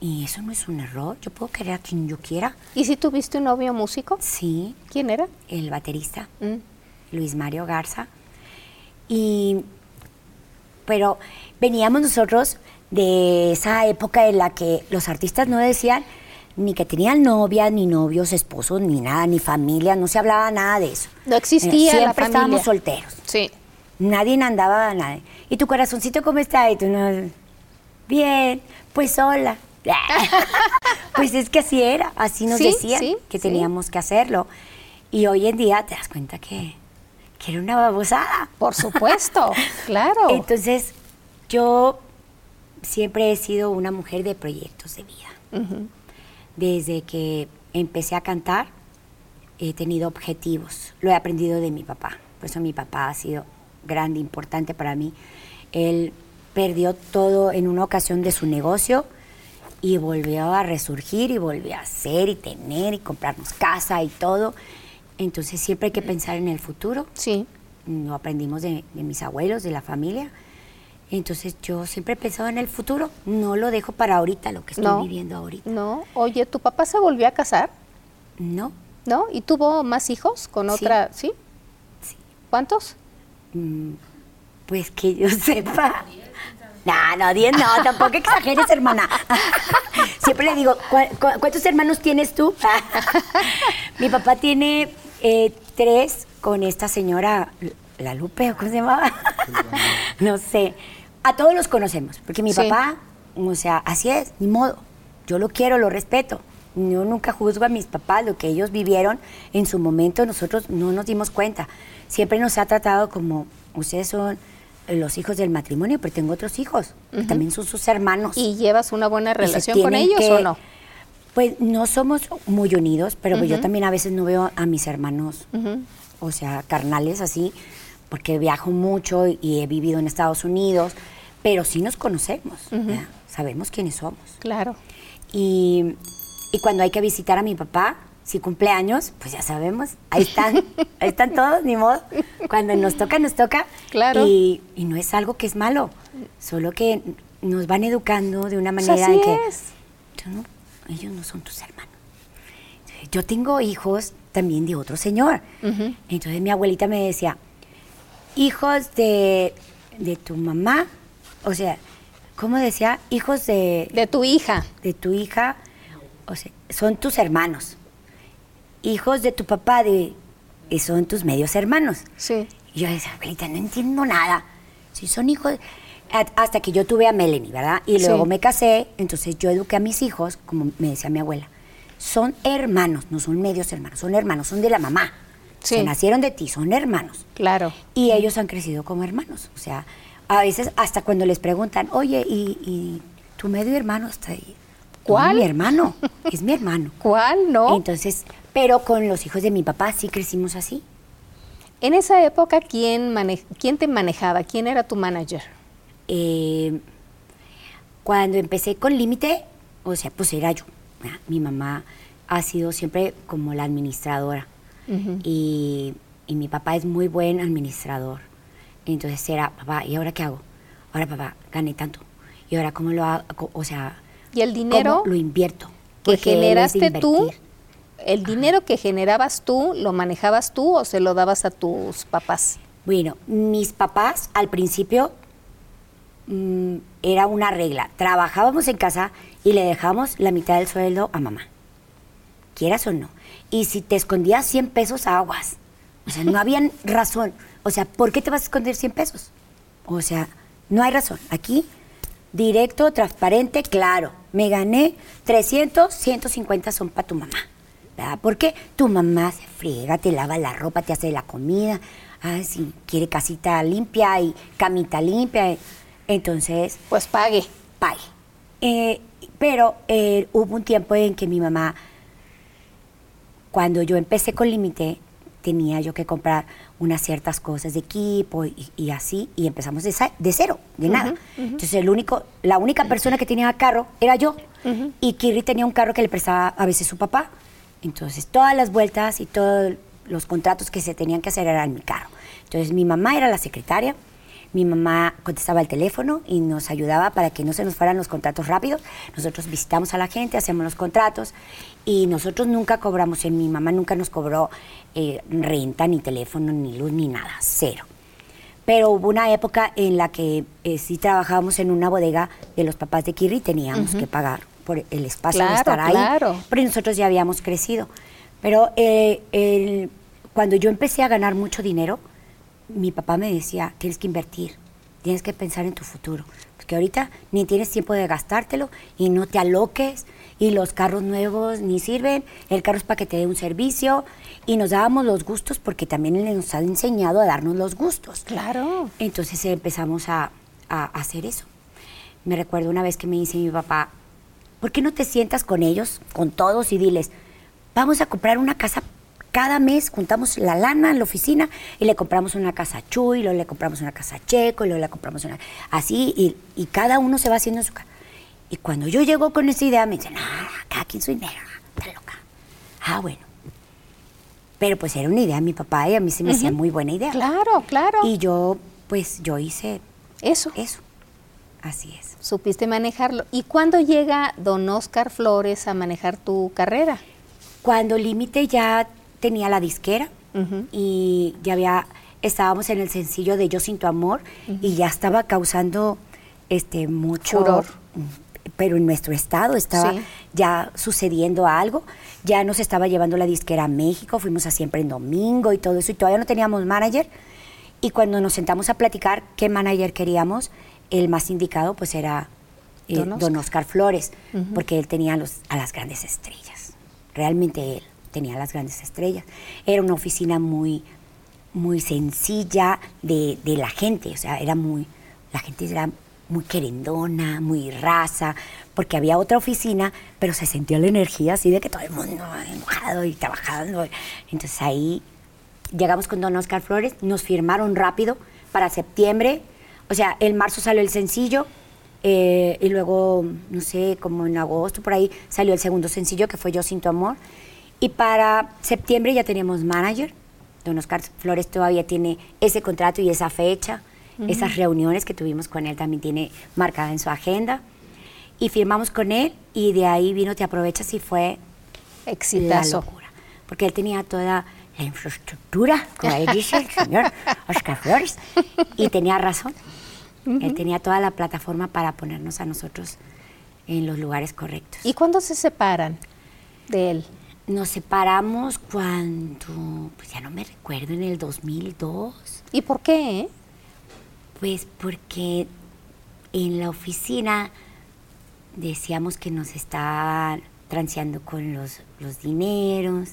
Y eso no es un error, yo puedo querer a quien yo quiera. ¿Y si tuviste un novio músico? Sí. ¿Quién era? El baterista, mm. Luis Mario Garza. Y, pero veníamos nosotros de esa época en la que los artistas no decían, ni que tenían novia, ni novios, esposos, ni nada, ni familia, no se hablaba nada de eso. No existía Siempre la familia. estábamos solteros. Sí. Nadie andaba a nadie. ¿Y tu corazoncito cómo está? Y tú no... Bien, pues sola. [laughs] pues es que así era, así nos decían que teníamos que hacerlo. Y hoy en día te das cuenta que, que era una babosada. Por supuesto, [laughs] claro. Entonces, yo siempre he sido una mujer de proyectos de vida. Desde que empecé a cantar, he tenido objetivos. Lo he aprendido de mi papá. Por eso mi papá ha sido grande, importante para mí. Él perdió todo en una ocasión de su negocio y volvió a resurgir y volvió a hacer y tener y comprarnos casa y todo. Entonces siempre hay que pensar en el futuro. Sí. Lo aprendimos de, mis abuelos, de la familia. Entonces yo siempre he pensado en el futuro. No lo dejo para ahorita, lo que estoy viviendo ahorita. No. Oye, ¿tu papá se volvió a casar? No. ¿No? ¿Y tuvo más hijos con otra? ¿Sí? Sí. ¿Cuántos? Mm, pues que yo [laughs] sepa. No, no, diez no, tampoco exageres, hermana. [laughs] Siempre le digo, cuántos hermanos tienes tú? [laughs] Mi papá tiene eh, tres con esta señora, la Lupe, ¿o cómo se llamaba? [laughs] no sé. A todos los conocemos, porque mi papá, o sea, así es, ni modo. Yo lo quiero, lo respeto. Yo nunca juzgo a mis papás, lo que ellos vivieron en su momento, nosotros no nos dimos cuenta. Siempre nos ha tratado como, ustedes son los hijos del matrimonio, pero tengo otros hijos, que también son sus hermanos. ¿Y llevas una buena relación con ellos o no? Pues no somos muy unidos, pero yo también a veces no veo a mis hermanos, o sea, carnales así, porque viajo mucho y he vivido en Estados Unidos, pero sí nos conocemos, sabemos quiénes somos. Claro. Y, y cuando hay que visitar a mi papá, si cumpleaños, pues ya sabemos, ahí están, [laughs] ahí están todos, ni modo. Cuando nos toca, nos toca. Claro. Y, no es algo que es malo, solo que nos van educando de una manera en que es. ellos no son tus hermanos. Yo tengo hijos también de otro señor. Entonces mi abuelita me decía, hijos de, de tu mamá, o sea, ¿cómo decía? Hijos de... De tu hija. De tu hija, o sea, son tus hermanos hijos de tu papá, de, son tus medios hermanos. Sí. Y yo decía, abuelita, no entiendo nada. Si son hijos... Hasta que yo tuve a Melanie, ¿verdad? Y luego me casé, entonces yo eduqué a mis hijos, como me decía mi abuela. Son hermanos, no son medios hermanos, son hermanos, son de la mamá. Se nacieron de ti, son hermanos. Claro. Y ellos han crecido como hermanos. O sea, a veces hasta cuando les preguntan, oye, ¿y, tu medio hermano está ahí? ¿Cuál? mi hermano, es mi hermano. [laughs] ¿Cuál? No. Entonces, pero con los hijos de mi papá sí crecimos así. En esa época, ¿quién, ¿quién te manejaba? ¿Quién era tu manager? Eh, cuando empecé con Límite, o sea, pues era yo. Mi mamá ha sido siempre como la administradora. Y, y, mi papá es muy buen administrador. Entonces era, papá, ¿y ahora qué hago? Ahora, papá, gané tanto. ¿Y ahora cómo lo hago? O sea, ¿y el dinero? lo invierto? Que generaste tú ¿El dinero que generabas tú lo manejabas tú o se lo dabas a tus papás? Bueno, mis papás al principio mm, era una regla. Trabajábamos en casa y le dejábamos la mitad del sueldo a mamá. Quieras o no. Y si te escondías 100 pesos, aguas. O sea, no había [laughs] razón. O sea, ¿por qué te vas a esconder 100 pesos? O sea, no hay razón. Aquí, directo, transparente, claro. Me gané 300, 150 son para tu mamá. Porque tu mamá se friega, te lava la ropa, te hace la comida, ah, si quiere casita limpia y camita limpia, entonces... Pues pague. Pague. Eh, pero eh, hubo un tiempo en que mi mamá, cuando yo empecé con Límite, tenía yo que comprar unas ciertas cosas de equipo y, así, y empezamos de, cero, de nada. Entonces el único, la única persona que tenía carro era yo, y Kiri tenía un carro que le prestaba a veces su papá. Entonces, todas las vueltas y todos los contratos que se tenían que hacer eran en mi carro. Entonces, mi mamá era la secretaria, mi mamá contestaba el teléfono y nos ayudaba para que no se nos fueran los contratos rápidos. Nosotros visitamos a la gente, hacemos los contratos y nosotros nunca cobramos, en mi mamá nunca nos cobró eh, renta, ni teléfono, ni luz, ni nada, cero. Pero hubo una época en la que eh, sí trabajábamos en una bodega de los papás de Kirri, teníamos que pagar por el espacio de estar ahí. Claro. Pero nosotros ya habíamos crecido. Pero eh, cuando yo empecé a ganar mucho dinero, mi papá me decía, tienes que invertir, tienes que pensar en tu futuro. Porque ahorita ni tienes tiempo de gastártelo y no te aloques y los carros nuevos ni sirven, el carro es para que te dé un servicio y nos dábamos los gustos porque también él nos ha enseñado a darnos los gustos. Claro. Entonces empezamos a, a hacer eso. Me recuerdo una vez que me dice mi papá, ¿por qué no te sientas con ellos, con todos y diles, vamos a comprar una casa cada mes, juntamos la lana en la oficina y le compramos una casa a Chuy, luego le compramos una casa a Checo, y luego le compramos una... Así, y, cada uno se va haciendo su casa. Y cuando yo llego con esa idea, me dicen, ah, acá, ¿quién soy negra? Está loca. Ah, bueno. Pero pues era una idea de mi papá y a mí se me hacía muy buena idea. Claro, claro. Y yo, pues yo hice eso. Eso. Así es. Supiste manejarlo. ¿Y cuándo llega don Oscar Flores a manejar tu carrera? Cuando Límite ya tenía la disquera y ya había, estábamos en el sencillo de Yo sin tu amor y ya estaba causando este mucho Furor. pero en nuestro estado estaba Sí. ya sucediendo algo, ya nos estaba llevando la disquera a México, fuimos a siempre en domingo y todo eso, y todavía no teníamos manager, y cuando nos sentamos a platicar qué manager queríamos, el más indicado pues era eh, Don don, Oscar. Oscar. Flores, porque él tenía los, a las grandes estrellas, realmente él tenía las grandes estrellas, era una oficina muy, muy sencilla de, de la gente, o sea, era muy, la gente era muy querendona, muy raza, porque había otra oficina, pero se sentía la energía así de que todo el mundo enojado y trabajando. Entonces ahí llegamos con don Oscar Flores, nos firmaron rápido para septiembre, o sea, en marzo salió el sencillo, eh, y luego, no sé, como en agosto por ahí salió el segundo sencillo que fue Yo sin tu amor. Y para septiembre ya teníamos manager. Don Oscar Flores todavía tiene ese contrato y esa fecha. Esas reuniones que tuvimos con él también tiene marcada en su agenda. Y firmamos con él y de ahí vino Te Aprovechas y fue la Exitazo. locura. Porque él tenía toda la infraestructura, como ahí dice el señor Oscar Flores, y tenía razón. Él tenía toda la plataforma para ponernos a nosotros en los lugares correctos. ¿Y cuándo se separan de él? Nos separamos cuando, pues ya no me recuerdo, en el 2002. ¿Y por qué? eh? Pues porque en la oficina decíamos que nos estaban transeando con los, los dineros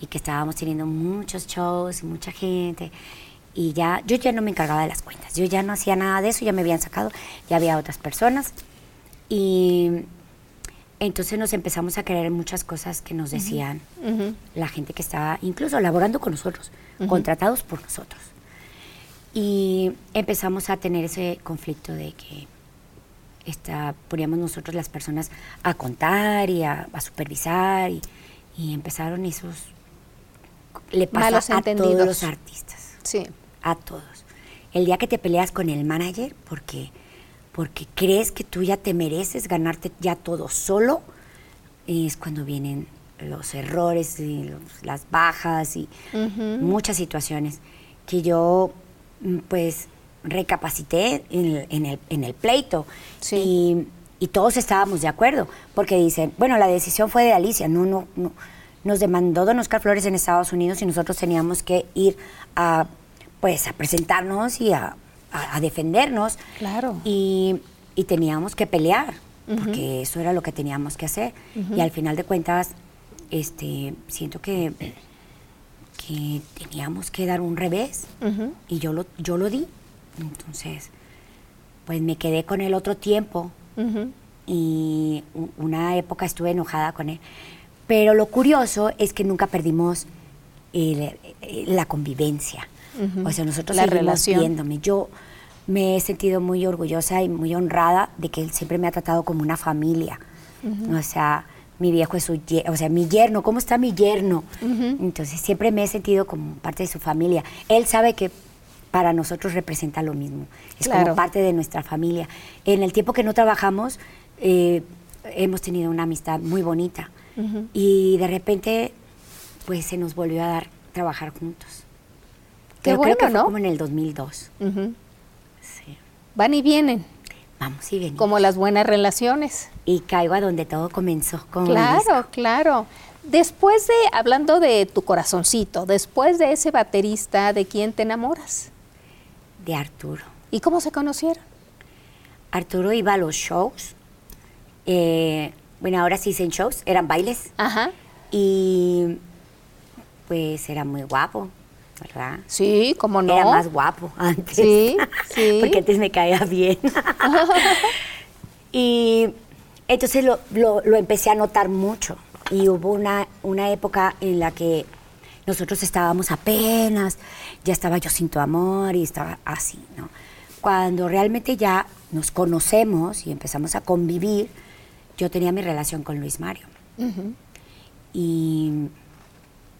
y que estábamos teniendo muchos shows y mucha gente. Y ya, yo ya no me encargaba de las cuentas, yo ya no hacía nada de eso, ya me habían sacado, ya había otras personas. Y entonces nos empezamos a creer en muchas cosas que nos decían la gente que estaba incluso laborando con nosotros, contratados por nosotros. Y empezamos a tener ese conflicto de que esta, poníamos nosotros las personas a contar y a, a supervisar y, y empezaron esos... Le pasa Malos a entendidos. todos los artistas, Sí. a todos. El día que te peleas con el manager porque, porque crees que tú ya te mereces ganarte ya todo solo, es cuando vienen los errores y los- las bajas y muchas situaciones que yo mm, pues recapacité en el, en el, en el pleito Sí. y, y todos estábamos de acuerdo porque dicen, bueno, la decisión fue de Alicia, no, no, no. Nos demandó Don Oscar Flores en Estados Unidos y nosotros teníamos que ir a pues a presentarnos y a, a- a defendernos. Claro. Y, y teníamos que pelear, porque eso era lo que teníamos que hacer. Y al final de cuentas, este, siento que, que teníamos que dar un revés. Y yo lo, yo lo di. Entonces, pues me quedé con él otro tiempo. Y una época estuve enojada con él. Pero lo curioso es que nunca perdimos el- eh, la convivencia. O sea, nosotros La seguimos relación. viéndome. Yo me he sentido muy orgullosa y muy honrada de que él siempre me ha tratado como una familia. O sea, mi viejo es su o sea, mi yerno, ¿cómo está mi yerno? Entonces siempre me he sentido como parte de su familia. Él sabe que para nosotros representa lo mismo. Es Claro. como parte de nuestra familia. En el tiempo que no trabajamos, eh, hemos tenido una amistad muy bonita. Y de repente, pues se nos volvió a dar trabajar juntos. Qué Pero bueno, creo que ¿no? fue como en el 2002. Ujú. Sí. Van y vienen, Vamos y venimos. como las buenas relaciones. Y caigo a donde todo comenzó. El Claro, claro. Después de, hablando de tu corazoncito, después de ese baterista, ¿de quién te enamoras? De Arturo. ¿Y cómo se conocieron? Arturo iba a los shows. eh, bueno, ahora sí dicen shows, eran bailes. Ajá. Y pues era muy guapo, ¿verdad? Sí, cómo no. Era más guapo antes. Sí, [laughs] sí. Porque antes me caía bien. [laughs] y entonces lo, lo- lo empecé a notar mucho. Y hubo una, una época en la que nosotros estábamos apenas, ya estaba yo sin tu amor y estaba así, ¿no? Cuando realmente ya nos conocemos y empezamos a convivir, yo tenía mi relación con Luis Mario. Y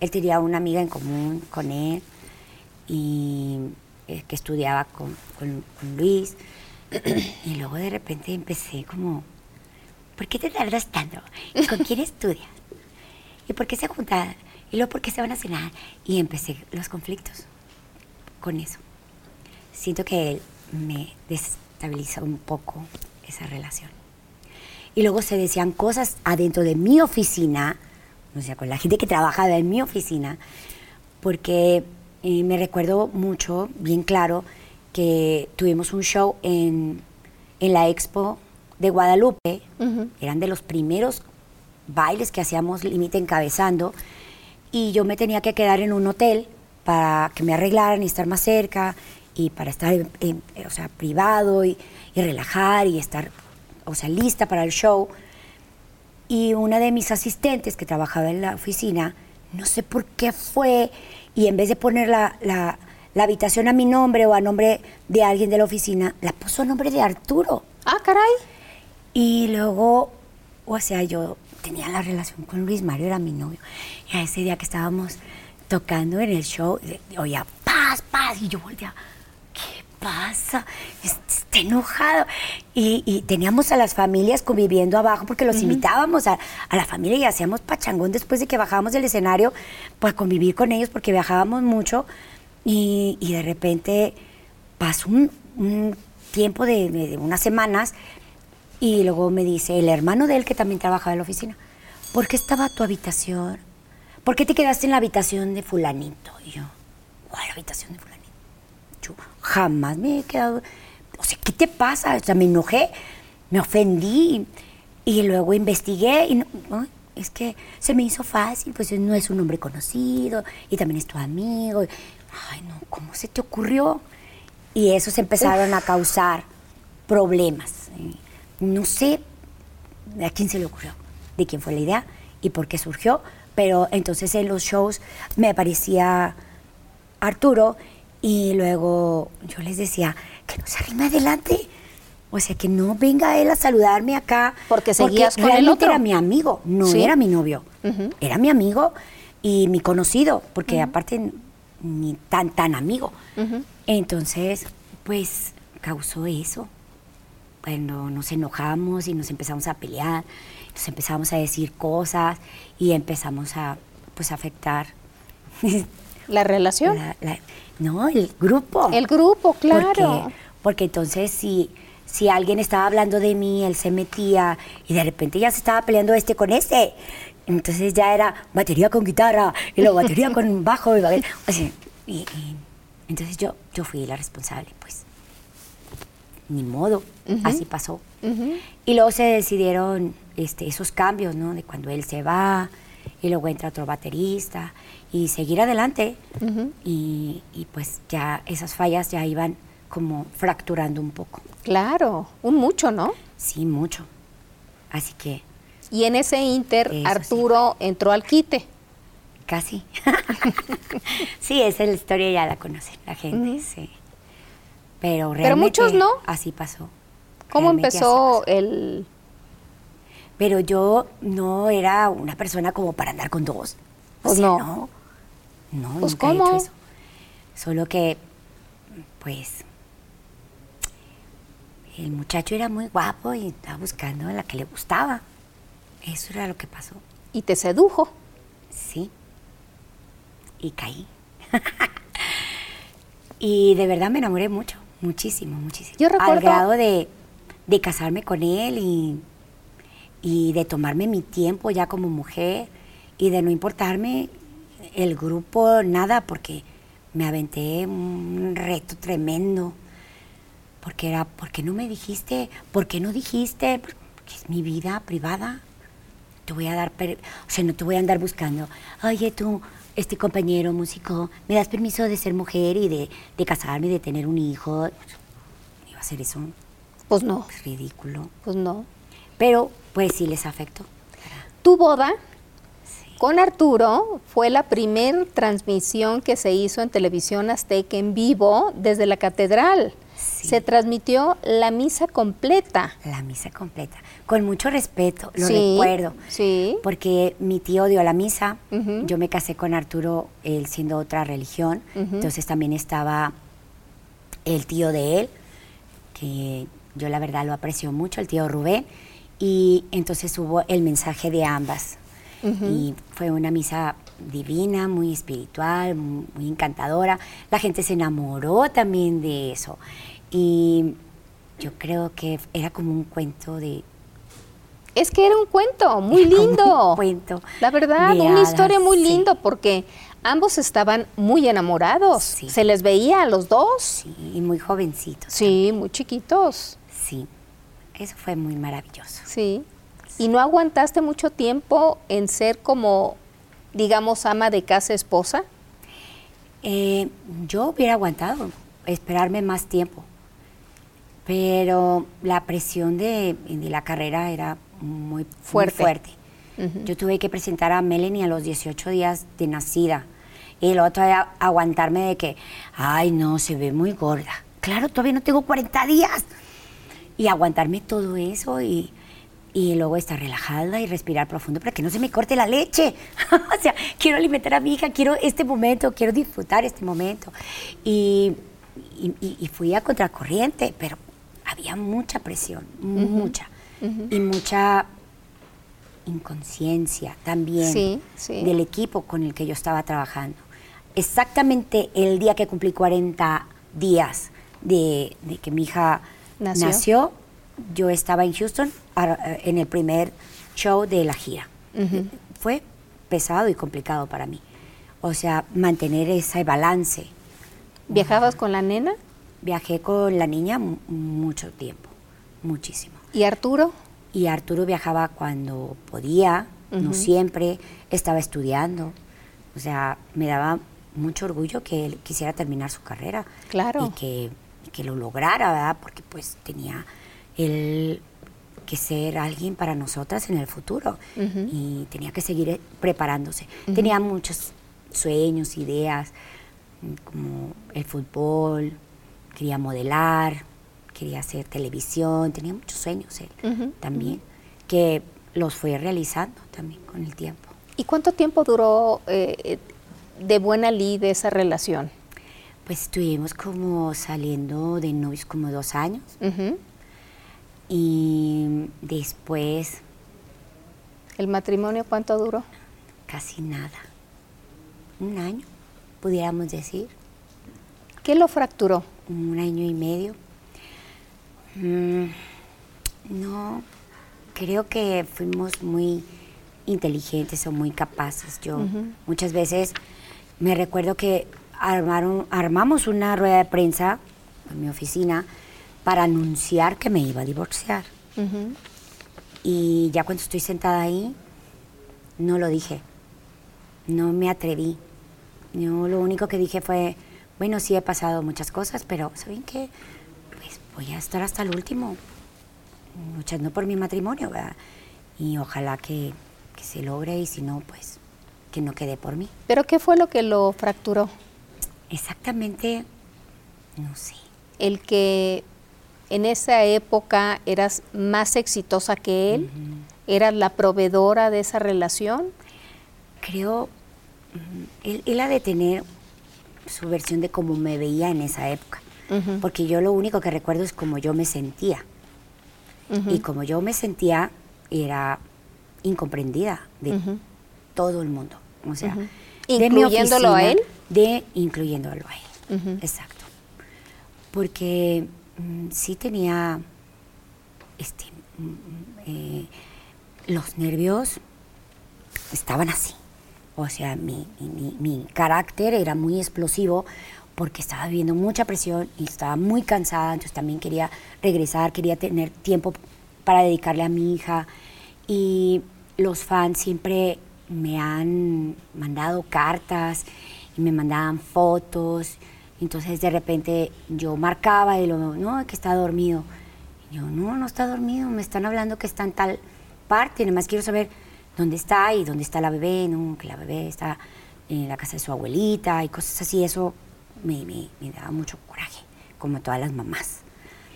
él tenía una amiga en común con él y eh, que estudiaba con, con, Luis. [clears throat] y luego de repente empecé como, ¿por qué te tardas tanto? ¿Y con quién estudias? ¿Y por qué se juntan? ¿Y luego por qué se van a cenar? Y empecé los conflictos con eso. Siento que él me desestabilizó un poco esa relación. Y luego se decían cosas adentro de mi oficina, o sea, con la gente que trabajaba en mi oficina, porque eh, me recuerdo mucho, bien claro, que tuvimos un show en, en la expo de Guadalupe, eran de los primeros bailes que hacíamos límite encabezando, y yo me tenía que quedar en un hotel para que me arreglaran y estar más cerca, y para estar o sea, privado y, y relajar y estar o sea, lista para el show. Y una de mis asistentes que trabajaba en la oficina, no sé por qué fue, y en vez de poner la, la, habitación a mi nombre o a nombre de alguien de la oficina, la puso a nombre de Arturo. Ah, caray. Y luego, o sea, yo tenía la relación con Luis Mario, era mi novio. Y a ese día que estábamos tocando en el show, oía paz, paz, y yo volteaba pasa? Está enojado. Y, teníamos a las familias conviviendo abajo porque los invitábamos a, la familia y hacíamos pachangón después de que bajábamos del escenario para convivir con ellos porque viajábamos mucho. Y, de repente pasó un, tiempo de, unas semanas y luego me dice el hermano de él que también trabajaba en la oficina, ¿por qué estaba tu habitación? ¿Por qué te quedaste en la habitación de fulanito? Y yo, ¿cuál habitación de fulanito? Jamás me he quedado, o sea, ¿qué te pasa? O sea, me enojé, me ofendí y luego investigué y es que se me hizo fácil, pues no es un hombre conocido y también es tu amigo. Ay, no, ¿cómo se te ocurrió? Y eso se empezaron a causar problemas. No sé a quién se le ocurrió, de quién fue la idea y por qué surgió, pero entonces en los shows me aparecía Arturo y luego yo les decía, que no se arrime adelante. O sea, que no venga él a saludarme acá. Porque seguías con el otro. era mi amigo, no era mi novio. Era mi amigo y mi conocido, porque aparte ni tan, tan amigo. Entonces, pues causó eso. Cuando nos enojamos y nos empezamos a pelear, nos empezamos a decir cosas y empezamos a, pues, afectar. ¿La relación? No, el grupo. El grupo, claro. Porque, entonces si, si alguien estaba hablando de mí, él se metía y de repente ya se estaba peleando este con este. Entonces ya era batería con guitarra y luego batería con [laughs] bajo y, y, entonces yo, yo fui la responsable, pues. Ni modo, así pasó. Y luego se decidieron este, esos cambios, ¿no? De cuando él se va y luego entra otro baterista y seguir adelante. y, pues ya esas fallas ya iban como fracturando un poco. Claro, un mucho, ¿no? Sí, mucho. Así que... Y en ese inter, Arturo entró al quite. Casi. [laughs] sí, esa es la historia, ya la conocen la gente, sí. Pero realmente... Pero muchos no. Así pasó. ¿Cómo empezó el...? Pero yo no era una persona como para andar con dos. Pues no. No, pues nunca he hecho eso. Solo que, pues, el muchacho era muy guapo y estaba buscando a la que le gustaba. Eso era lo que pasó. ¿Y te sedujo? Sí. Y caí. [laughs] y de verdad me enamoré mucho, muchísimo, muchísimo. Yo recuerdo... Al grado de, de casarme con él y, y de tomarme mi tiempo ya como mujer y de no importarme el grupo nada, porque me aventé un reto tremendo. Porque era, ¿por qué no me dijiste? ¿Por qué no dijiste? Porque es mi vida privada. Te voy a dar, o sea, no te voy a andar buscando. Oye, tú, este compañero músico, ¿me das permiso de ser mujer y de, de casarme y de tener un hijo? ¿Iba a ser eso? Pues no. Es ridículo. Pues no. Pero, pues sí les afectó. ¿Tu boda con Arturo fue la primer transmisión que se hizo en televisión azteca en vivo desde la catedral. se transmitió la misa completa. La misa completa, con mucho respeto, lo recuerdo. Sí. Porque mi tío dio la misa, yo me casé con Arturo, él siendo otra religión, entonces también estaba el tío de él, que yo la verdad lo aprecio mucho, el tío Rubén, y entonces hubo el mensaje de ambas. Y fue una misa divina, muy espiritual, muy encantadora. La gente se enamoró también de eso. Y yo creo que era como un cuento de... Es que era un cuento muy lindo. un cuento. La verdad, una historia muy linda porque ambos estaban muy enamorados. Se les veía a los dos. Sí, y muy jovencitos. Sí, muy chiquitos. Sí, eso fue muy maravilloso. Sí. ¿Y no aguantaste mucho tiempo en ser como, digamos, ama de casa esposa? Eh, yo hubiera aguantado, esperarme más tiempo pero la presión de, la carrera era muy fuerte. Yo tuve que presentar a Melanie a los 18 días de nacida y el otro era aguantarme de que, ay, no, se ve muy gorda. Claro, todavía no tengo 40 días. Y aguantarme todo eso y, y luego estar relajada y respirar profundo para que no se me corte la leche. [laughs] o sea, quiero alimentar a mi hija, quiero este momento, quiero disfrutar este momento. Y, y, y fui a contracorriente, pero había mucha presión, mucha, y mucha inconsciencia también del equipo con el que yo estaba trabajando. Exactamente el día que cumplí 40 días de, que mi hija nació. Yo estaba en Houston en el primer show de la gira. Fue pesado y complicado para mí. O sea, mantener ese balance. ¿Viajabas con la nena? viajé con la niña mucho tiempo, muchísimo. ¿Y Arturo? Y Arturo viajaba cuando podía, no siempre, estaba estudiando. O sea, me daba mucho orgullo que él quisiera terminar su carrera. Claro. Y que, que lo lograra, ¿verdad? Porque pues tenía él que ser alguien para nosotras en el futuro y tenía que seguir eh, preparándose. Tenía muchos sueños, ideas, como el fútbol, quería modelar, quería hacer televisión, tenía muchos sueños él también, que los fue realizando también con el tiempo. ¿Y cuánto tiempo duró eh, de buena lid esa relación? Pues estuvimos como saliendo de novios como dos años. Y después... ¿El matrimonio cuánto duró? Casi nada. Un año, pudiéramos decir. ¿Qué lo fracturó? un año y medio. Mm, no, creo que fuimos muy inteligentes o muy capaces. Yo muchas veces me recuerdo que armaron, armamos una rueda de prensa en mi oficina para anunciar que me iba a divorciar. Y ya cuando estoy sentada ahí, no lo dije. No me atreví. Yo lo único que dije fue, bueno, sí he pasado muchas cosas, pero ¿saben qué? Pues voy a estar hasta el último, luchando por mi matrimonio, ¿verdad? Y ojalá que, se logre y si no, pues que no quede por mí. ¿Pero qué fue lo que lo fracturó? Exactamente, no sé. El que en esa época eras más exitosa que él, eras la proveedora de esa relación. Creo, él, él ha de tener su versión de cómo me veía en esa época. Porque yo lo único que recuerdo es cómo yo me sentía. Y como yo me sentía, era incomprendida de todo el mundo. O sea, ¿Incluyéndolo a él? De incluyéndolo a él. Exacto. Porque sí tenía este, mm, eh, los nervios estaban así. O sea, mi, mi, carácter era muy explosivo porque estaba viviendo mucha presión y estaba muy cansada, entonces también quería regresar, quería tener tiempo para dedicarle a mi hija. Y los fans siempre me han mandado cartas y me mandaban fotos. Entonces de repente yo marcaba y lo, no, que está dormido. Y yo, no, no está dormido, me están hablando que está en tal parte, nada más quiero saber dónde está y dónde está la bebé, ¿no? que la bebé está en la casa de su abuelita y cosas así, eso me, me, daba mucho coraje, como todas las mamás.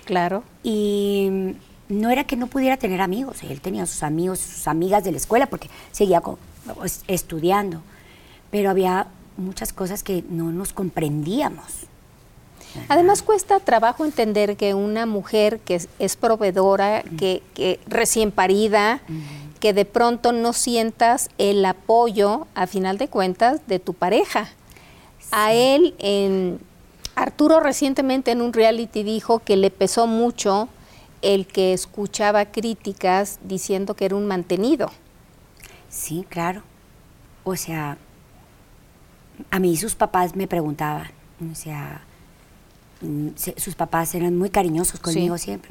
Claro. Y no era que no pudiera tener amigos, él tenía sus amigos, sus amigas de la escuela, porque seguía pues, estudiando, pero había muchas cosas que no nos comprendíamos. Además cuesta trabajo entender que una mujer que es, proveedora, que, recién parida, que de pronto no sientas el apoyo, a final de cuentas, de tu pareja. A él, en, Arturo recientemente en un reality dijo que le pesó mucho el que escuchaba críticas diciendo que era un mantenido. Sí, claro. O sea, a mí sus papás me preguntaban, o sea, mm, sus papás eran muy cariñosos conmigo sí. siempre.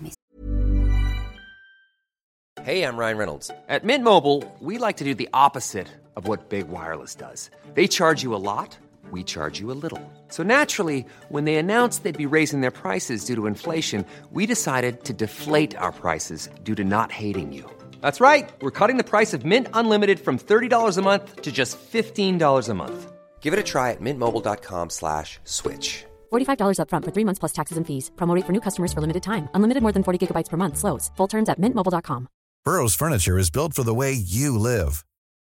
Hey, I'm Ryan Reynolds. At Mint Mobile, we like to do the opposite of what Big Wireless does. They charge you a lot, we charge you a little. So naturally, when they announced they'd be raising their prices due to inflation, we decided to deflate our prices due to not hating you. That's right. We're cutting the price of Mint Unlimited from $30 a month to just $15 a month. Give it a try at mintmobile.com slash switch. $45 up front for three months plus taxes and fees. Promo for new customers for limited time. Unlimited more than 40 gigabytes per month. Slows. Full terms at mintmobile.com. Burrow's furniture is built for the way you live.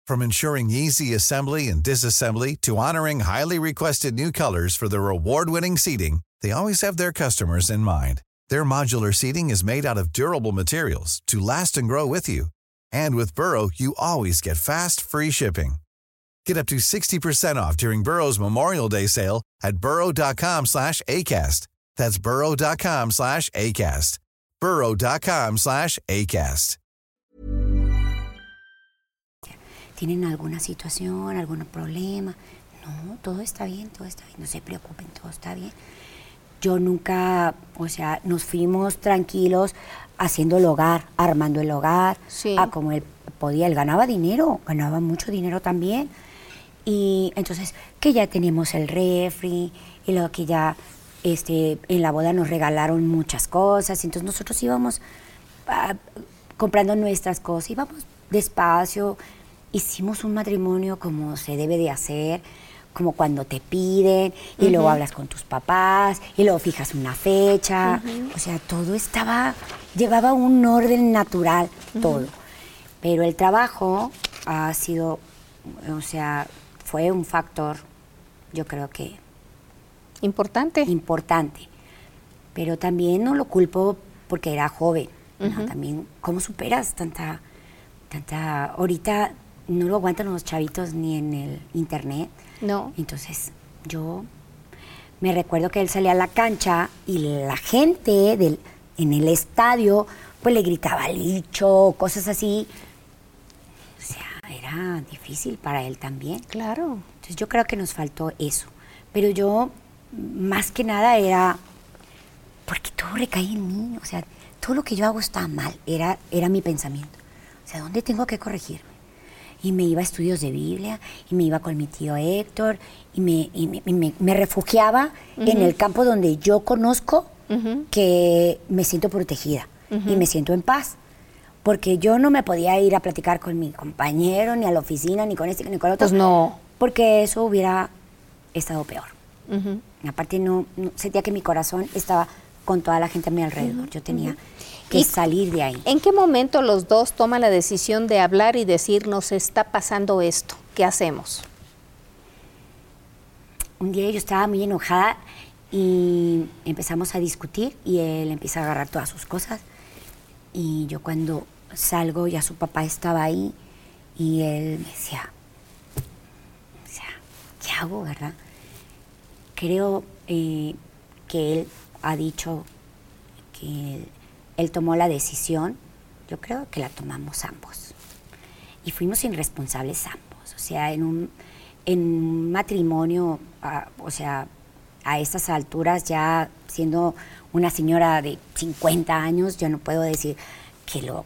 From ensuring easy assembly and disassembly to honoring highly requested new colors for their award-winning seating, they always have their customers in mind. Their modular seating is made out of durable materials to last and grow with you. And with Burrow, you always get fast, free shipping. Get up to 60% off during Burrow's Memorial Day sale at burrow.com slash ACAST. That's burrow.com slash ACAST. burrow.com slash ACAST. ¿Tienen alguna situación, algún problema? No, todo está bien, todo está bien. No se preocupen, todo está bien. Yo nunca, o sea, nos fuimos tranquilos haciendo el hogar, armando el hogar, sí. a como él podía. Él ganaba dinero, ganaba mucho dinero también y entonces que ya teníamos el refri y luego que ya este, en la boda nos regalaron muchas cosas, entonces nosotros íbamos ah, comprando nuestras cosas, íbamos despacio, hicimos un matrimonio como se debe de hacer, como cuando te piden, y luego hablas con tus papás, y luego fijas una fecha, o sea, todo estaba, llevaba un orden natural, todo. Pero el trabajo ha sido, o sea, fue un factor, yo creo que... Importante. Importante. Pero también no lo culpo porque era joven. También, ¿cómo superas tanta, tanta... Ahorita no lo aguantan los chavitos ni en el internet. No. Entonces, yo me recuerdo que él salía a la cancha y la gente del, en el estadio pues le gritaba licho, cosas así era difícil para él también. Claro. Entonces yo creo que nos faltó eso. Pero yo, más que nada, era, porque todo recaía en mí, o sea, todo lo que yo hago está mal, era, era mi pensamiento. O sea, ¿dónde tengo que corregirme? Y me iba a estudios de Biblia, y me iba con mi tío Héctor, y me, me, refugiaba en el campo donde yo conozco que me siento protegida y me siento en paz porque yo no me podía ir a platicar con mi compañero, ni a la oficina, ni con este, ni con otro. Pues no. Porque eso hubiera estado peor. Aparte, no, sentía que mi corazón estaba con toda la gente a mi alrededor. Yo tenía que salir de ahí. ¿En qué momento los dos toman la decisión de hablar y decir, nos está pasando esto? ¿Qué hacemos? Un día yo estaba muy enojada y empezamos a discutir y él empieza a agarrar todas sus cosas y yo cuando salgo ya su papá estaba ahí y él me decía, ¿qué hago, verdad? Creo eh, que él ha dicho que él, tomó la decisión, yo creo que la tomamos ambos. Y fuimos irresponsables ambos. O sea, en un, en matrimonio, ah, o sea, a estas alturas ya siendo una señora de 50 años, yo no puedo decir que lo,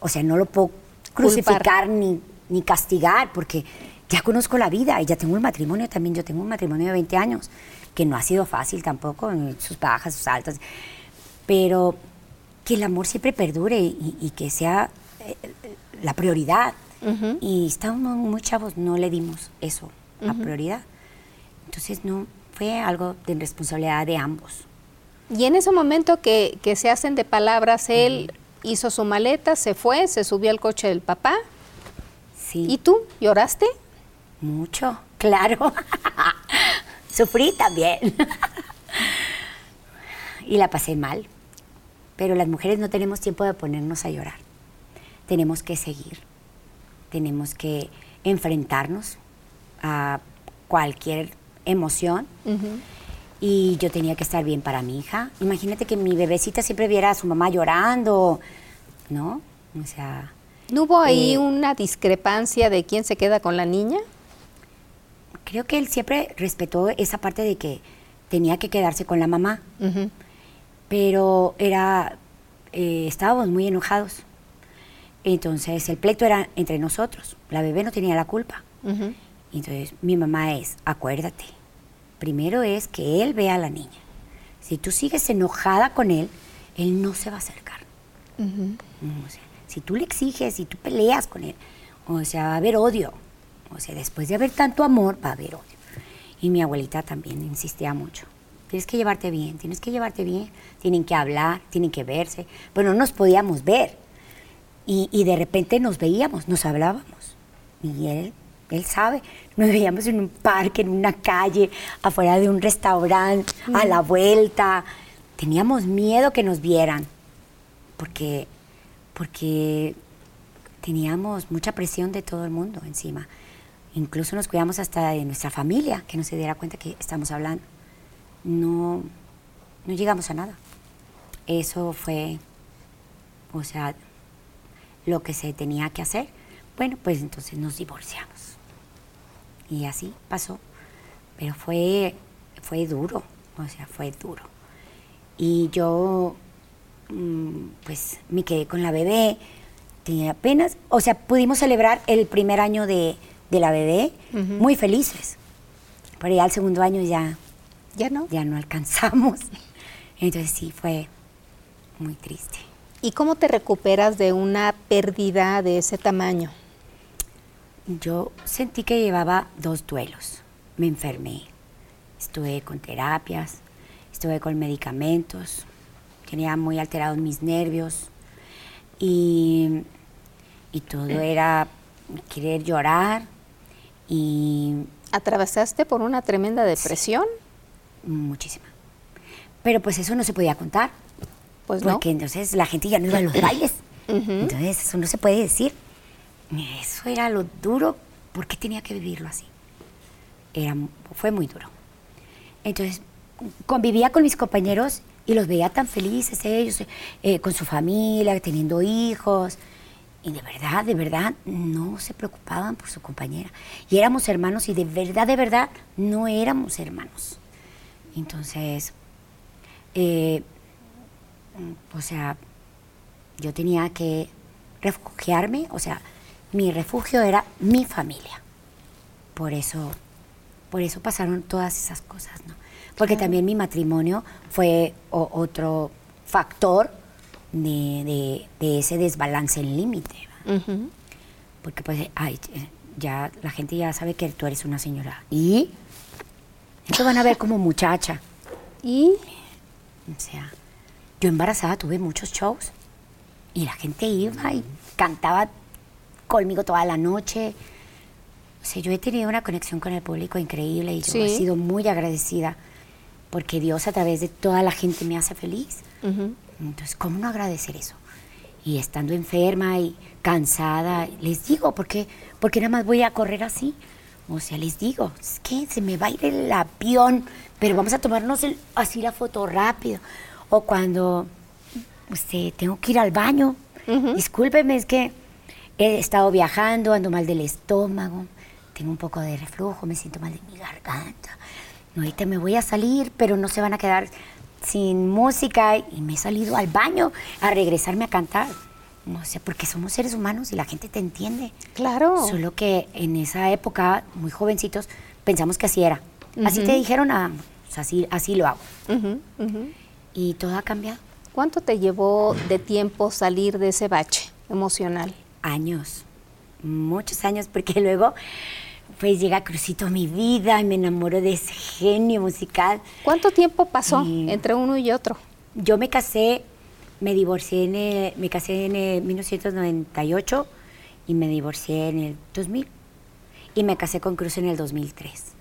o sea, no lo puedo crucificar ni, ni castigar, porque ya conozco la vida y ya tengo un matrimonio también, yo tengo un matrimonio de 20 años, que no ha sido fácil tampoco, sus bajas, sus altas, pero que el amor siempre perdure y, que sea eh, la prioridad. Y estábamos muy chavos, no le dimos eso a prioridad. Entonces, no, fue algo de responsabilidad de ambos. Y en ese momento que, que se hacen de palabras, él hizo su maleta, se fue, se subió al coche del papá. Sí. ¿Y tú? ¿Lloraste? Mucho, claro. [laughs] Sufrí también. y la pasé mal. Pero las mujeres no tenemos tiempo de ponernos a llorar. Tenemos que seguir. Tenemos que enfrentarnos a cualquier emoción. Y yo tenía que estar bien para mi hija. Imagínate que mi bebecita siempre viera a su mamá llorando, ¿no? O sea... ¿No hubo ahí eh, una discrepancia de quién se queda con la niña? Creo que él siempre respetó esa parte de que tenía que quedarse con la mamá. Pero era... eh, estábamos muy enojados. Entonces el pleito era entre nosotros. La bebé no tenía la culpa. Entonces mi mamá es, acuérdate, primero es que él vea a la niña. Si tú sigues enojada con él, él no se va a acercar. O sea, si tú le exiges, si tú peleas con él, o sea, va a haber odio. O sea, después de haber tanto amor, va a haber odio. Y mi abuelita también insistía mucho. Tienes que llevarte bien, tienes que llevarte bien. Tienen que hablar, tienen que verse. Bueno, no nos podíamos ver. Y, y de repente nos veíamos, nos hablábamos. Y él, él sabe, nos veíamos en un parque, en una calle, afuera de un restaurante, a la vuelta. Teníamos miedo que nos vieran, porque, porque teníamos mucha presión de todo el mundo encima. Incluso nos cuidamos hasta de nuestra familia, que no se diera cuenta que estamos hablando. No, no llegamos a nada. Eso fue, o sea, lo que se tenía que hacer. Bueno, pues entonces nos divorciamos. Y así pasó. Pero fue, fue duro, o sea, fue duro. Y yo, mm, pues me quedé con la bebé, tenía apenas, o sea, pudimos celebrar el primer año de, de la bebé muy felices. Pero ya el segundo año ya, Ya no. ya no alcanzamos. [laughs] Entonces sí, fue muy triste. ¿Y cómo te recuperas de una pérdida de ese tamaño? Yo sentí que llevaba dos duelos. Me enfermé. Estuve con terapias, estuve con medicamentos, tenía muy alterados mis nervios y, y todo era querer llorar y ¿Atravesaste por una tremenda depresión? muchísima. Pero pues eso no se podía contar. Pues no. Porque entonces la gente ya no iba a los bailes. Entonces eso no se puede decir. Eso era lo duro. ¿Por qué tenía que vivirlo así? Era, fue muy duro. Entonces convivía con mis compañeros y los veía tan felices ellos, eh, con su familia, teniendo hijos. Y de verdad, de verdad, no se preocupaban por su compañera. Y éramos hermanos y de verdad, de verdad, no éramos hermanos. Entonces, eh, o sea, yo tenía que refugiarme, o sea, mi refugio era mi familia. Por eso, por eso pasaron todas esas cosas, ¿no? Porque también mi matrimonio fue o- otro factor de, de- de ese desbalance en límite. Porque pues, ay, ya la gente ya sabe que tú eres una señora. ¿Y? Te van a ver como muchacha. [laughs] ¿Y? O sea, yo embarazada tuve muchos shows y la gente iba y cantaba conmigo toda la noche. O sea, yo he tenido una conexión con el público increíble y yo he Sí. sido muy agradecida porque Dios a través de toda la gente me hace feliz. Entonces, ¿cómo no agradecer eso? Y estando enferma y cansada, les digo, ¿por qué, por qué nada más voy a correr así? O sea, les digo, es que se me va a ir el avión, pero vamos a tomarnos el- así la foto rápido. O cuando este, tengo que ir al baño, discúlpeme, es que he estado viajando, ando mal del estómago, tengo un poco de reflujo, me siento mal de mi garganta. No, ahorita me voy a salir, pero no se van a quedar sin música y me he salido al baño a regresarme a cantar. O sea, porque somos seres humanos y la gente te entiende. Claro. Solo que en esa época, muy jovencitos, pensamos que así era. Así te dijeron, ah, pues así, así lo hago. Y todo ha cambiado. ¿Cuánto te llevó de tiempo salir de ese bache emocional? Años, muchos años, porque [laughs] luego pues llega Crucito a mi vida y me enamoro de ese genio musical. ¿Cuánto tiempo pasó entre uno y otro? Yo me casé, me divorcié en el, me casé en 1998 y me divorcié en el 2000 y me casé con Cruz en el 2003.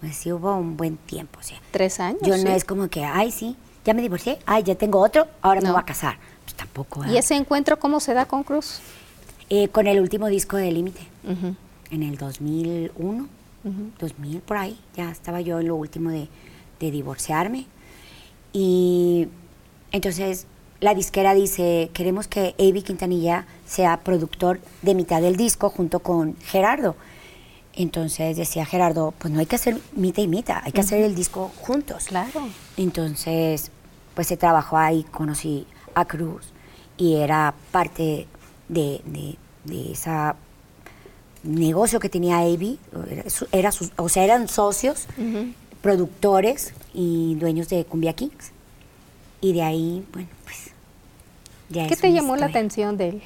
Pues sí hubo un buen tiempo, o Tres años. Yo no es como que, ay, sí, ya me divorcié, ay, ya tengo otro, ahora me voy a casar. Pues tampoco. ¿Y ese encuentro cómo se da con Cruz? Eh, con el último disco de Límite, en el 2001, 2000 por ahí, ya estaba yo en lo último de, de divorciarme. Y entonces la disquera dice, queremos que Avi Quintanilla sea productor de mitad del disco junto con Gerardo. Entonces decía Gerardo, pues no hay que hacer mitad y mitad, hay que hacer el disco juntos. Claro. Entonces, pues se trabajó ahí, conocí a Cruz y era parte de, de, ese negocio que tenía Avi, era, o sea, eran socios, productores y dueños de Cumbia Kings. Y de ahí, bueno, pues... ¿Qué te llamó la atención de él?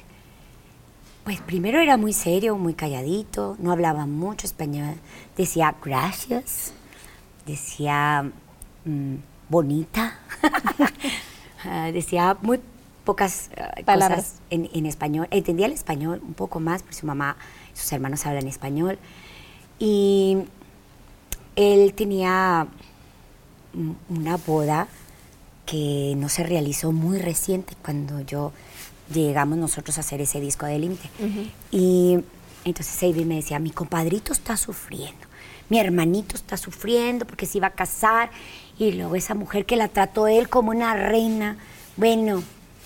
Pues primero era muy serio, muy calladito, no hablaba mucho español. Decía gracias, decía mm, bonita, [laughs] decía muy pocas uh, palabras en, en, español. Entendía el español un poco más, porque su mamá y sus hermanos hablan español. Y él tenía una boda que no se realizó muy reciente cuando yo llegamos nosotros a hacer ese disco de límite. Y entonces Sadie me decía, mi compadrito está sufriendo, mi hermanito está sufriendo porque se iba a casar y luego esa mujer que la trató él como una reina, bueno,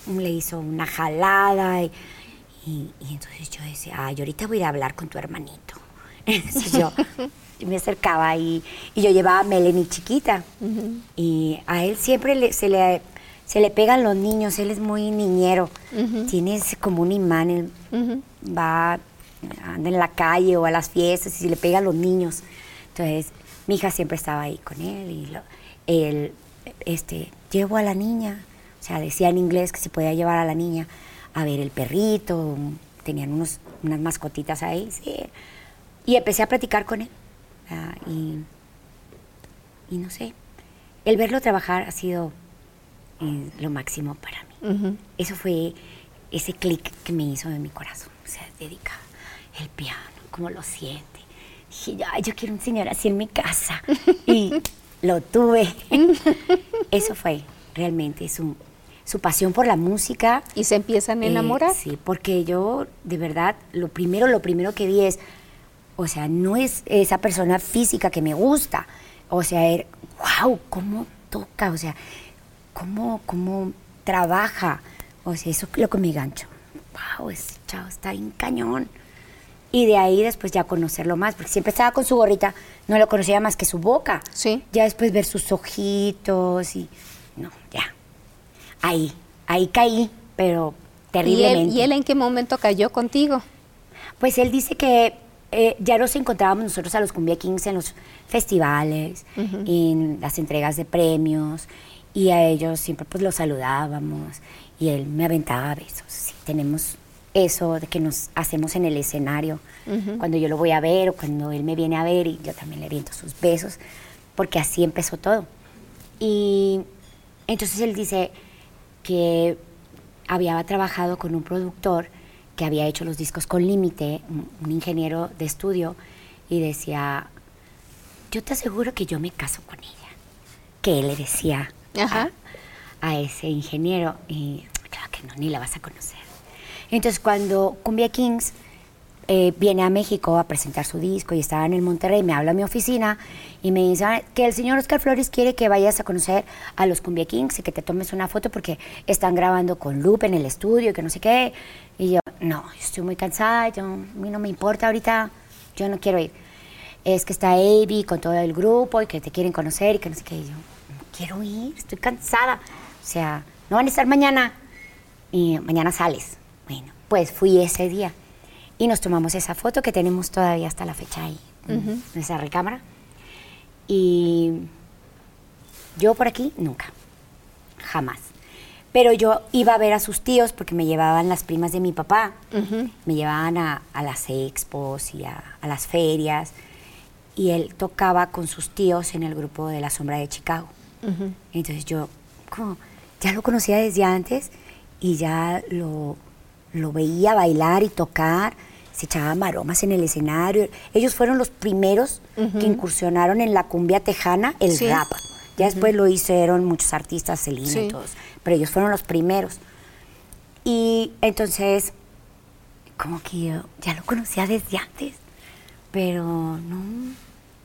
le hizo una jalada y, entonces yo decía, ay, ahorita voy a ir a hablar con tu hermanito. [laughs] Entonces yo [laughs] me acercaba y, y yo llevaba a Melanie chiquita. Y a él siempre se, le, se le pegan los niños, él es muy niñero. Tiene como un imán, él va, anda en la calle o a las fiestas y se le pegan los niños. Entonces, mi hija siempre estaba ahí con él y él, este, llevo a la niña. O sea, decía en inglés que se podía llevar a la niña a ver el perrito, tenían unos, unas mascotitas ahí, sí. Y empecé a platicar con él. Y, y, no sé, el verlo trabajar ha sido eh, lo máximo para mí. Eso fue ese clic que me hizo en mi corazón. O sea, dedica el piano, como lo siente. Dije, Ay, yo quiero un señor así en mi casa. [laughs] y lo tuve. [laughs] Eso fue realmente su, su pasión por la música. ¿Y se empiezan a enamorar? Eh, sí, porque yo, de verdad, lo primero, lo primero que vi es, o sea, no es esa persona física que me gusta. O sea, wow, cómo toca, o sea, cómo, cómo trabaja. O sea, eso es lo que me gancho. Wow, ese chavo está en cañón. Y de ahí después ya conocerlo más, porque siempre estaba con su gorrita, no lo conocía más que su boca. Sí. Ya después ver sus ojitos y. Ahí, ahí caí, pero terriblemente. ¿Y él, ¿Y él en qué momento cayó contigo? Pues él dice que eh, ya nos encontrábamos nosotros a los Cumbia Kings en los festivales, en las entregas de premios, y a ellos siempre pues los saludábamos, y él me aventaba besos. tenemos eso de que nos hacemos en el escenario, cuando yo lo voy a ver o cuando él me viene a ver, y yo también le aviento sus besos, porque así empezó todo. Y entonces él dice que había trabajado con un productor que había hecho los discos con límite, un, ingeniero de estudio, y decía, yo te aseguro que yo me caso con ella. Que él le decía a, ese ingeniero, y claro que no, ni la vas a conocer. Entonces cuando Cumbia Kings eh, viene a México a presentar su disco y estaba en el Monterrey, me habla a mi oficina y me dice ah, que el señor Oscar Flores quiere que vayas a conocer a los Cumbia Kings y que te tomes una foto porque están grabando con Lupe en el estudio y que no sé qué. Y yo, no, estoy muy cansada, yo, a mí no me importa ahorita, yo no quiero ir. Es que está Avi con todo el grupo y que te quieren conocer y que no sé qué. Y yo, no quiero ir, estoy cansada. O sea, no van a estar mañana y mañana sales. Bueno, pues fui ese día y nos tomamos esa foto que tenemos todavía hasta la fecha ahí, en esa recámara. Y yo por aquí, nunca, jamás. Pero yo iba a ver a sus tíos porque me llevaban las primas de mi papá. Me llevaban a, las expos y a, las ferias. Y él tocaba con sus tíos en el grupo de La Sombra de Chicago. Entonces yo, como, ya lo conocía desde antes y ya lo, lo veía bailar y tocar. Se echaban maromas en el escenario. Ellos fueron los primeros que incursionaron en la cumbia tejana, el rap. Ya después lo hicieron muchos artistas, Celina y todos pero ellos fueron los primeros. Y entonces, como que yo ya lo conocía desde antes, pero no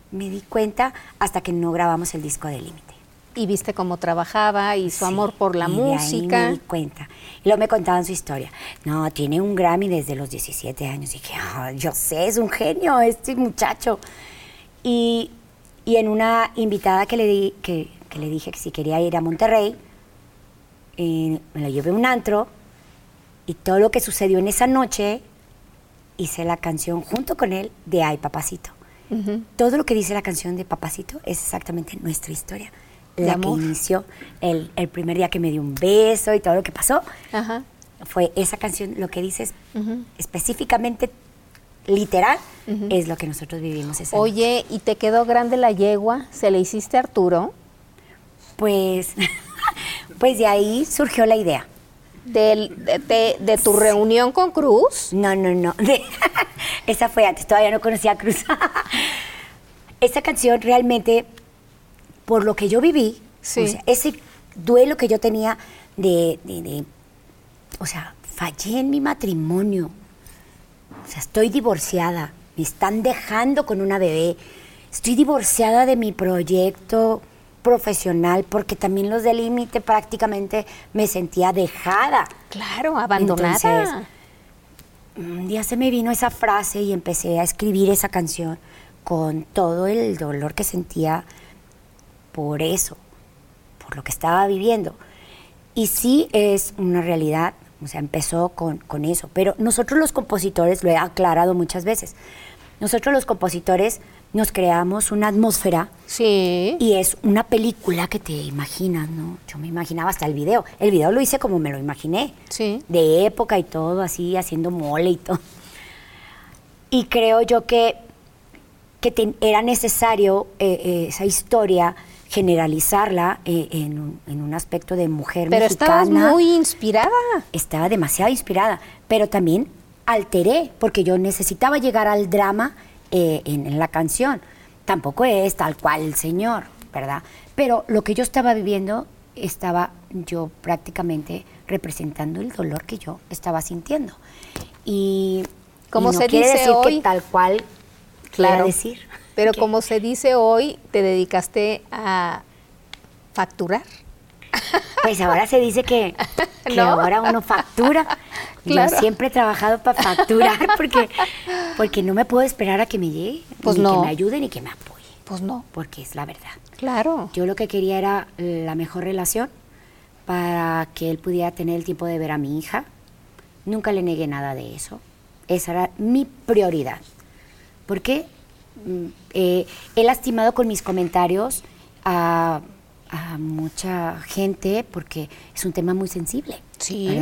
me di cuenta hasta que no grabamos el disco de Límite. Y viste cómo trabajaba y su amor por la música. ahí me di cuenta. Y luego me contaban su historia. No, tiene un Grammy desde los 17 años. Y dije, yo sé, es un genio este muchacho. Y, y en una invitada que le, di, que, que le dije que si quería ir a Monterrey, me lo llevé a un antro y todo lo que sucedió en esa noche, hice la canción junto con él de Ay Papacito. Todo lo que dice la canción de Papacito es exactamente nuestra historia. La que inició el, primer día que me dio un beso y todo lo que pasó. Fue esa canción, lo que dices específicamente literal, es lo que nosotros vivimos esa Oye, ¿y te quedó grande la yegua? ¿Se le hiciste a Arturo? Pues [laughs] Pues de ahí surgió la idea. de, tu reunión con Cruz? No, no, no. [laughs] esa fue antes, todavía no conocía a Cruz. [laughs] Esa canción realmente, por lo que yo viví, ese duelo que yo tenía de, de, o sea, fallé en mi matrimonio. O sea, estoy divorciada, me están dejando con una bebé, estoy divorciada de mi proyecto profesional, porque también los de límite prácticamente me sentía dejada. Claro, abandonada. un día se me vino esa frase y empecé a escribir esa canción con todo el dolor que sentía por eso, por lo que estaba viviendo. Y sí es una realidad, o sea, empezó con, con eso. Pero nosotros los compositores, lo he aclarado muchas veces, nosotros los compositores nos creamos una atmósfera. Sí. Y es una película que te imaginas, ¿no? Yo me imaginaba hasta el video. El video lo hice como me lo imaginé. Sí. De época y todo, así, haciendo mole y todo. Y creo yo que, que era necesario eh, eh, esa historia generalizarla eh, en, un, aspecto de mujer pero mexicana. Pero estabas muy inspirada. Estaba demasiado inspirada, pero también alteré, porque yo necesitaba llegar al drama eh, en, la canción. Tampoco es tal cual el Señor, ¿verdad? Pero lo que yo estaba viviendo, estaba yo prácticamente representando el dolor que yo estaba sintiendo. Y, como no se quiere dice decir hoy, que tal cual claro, decir. Pero como se dice hoy, te dedicaste a facturar. Pues ahora se dice que, [laughs] ahora uno factura. [laughs] Yo siempre he trabajado para facturar [laughs] porque, porque no me puedo esperar a que me llegue, pues ni que me ayude ni que me apoye. Pues no. Porque es la verdad. Claro. Yo lo que quería era la mejor relación para que él pudiera tener el tiempo de ver a mi hija. Nunca le negué nada de eso. Esa era mi prioridad. Porque mm, eh, he lastimado con mis comentarios a a mucha gente porque es un tema muy sensible. Sí.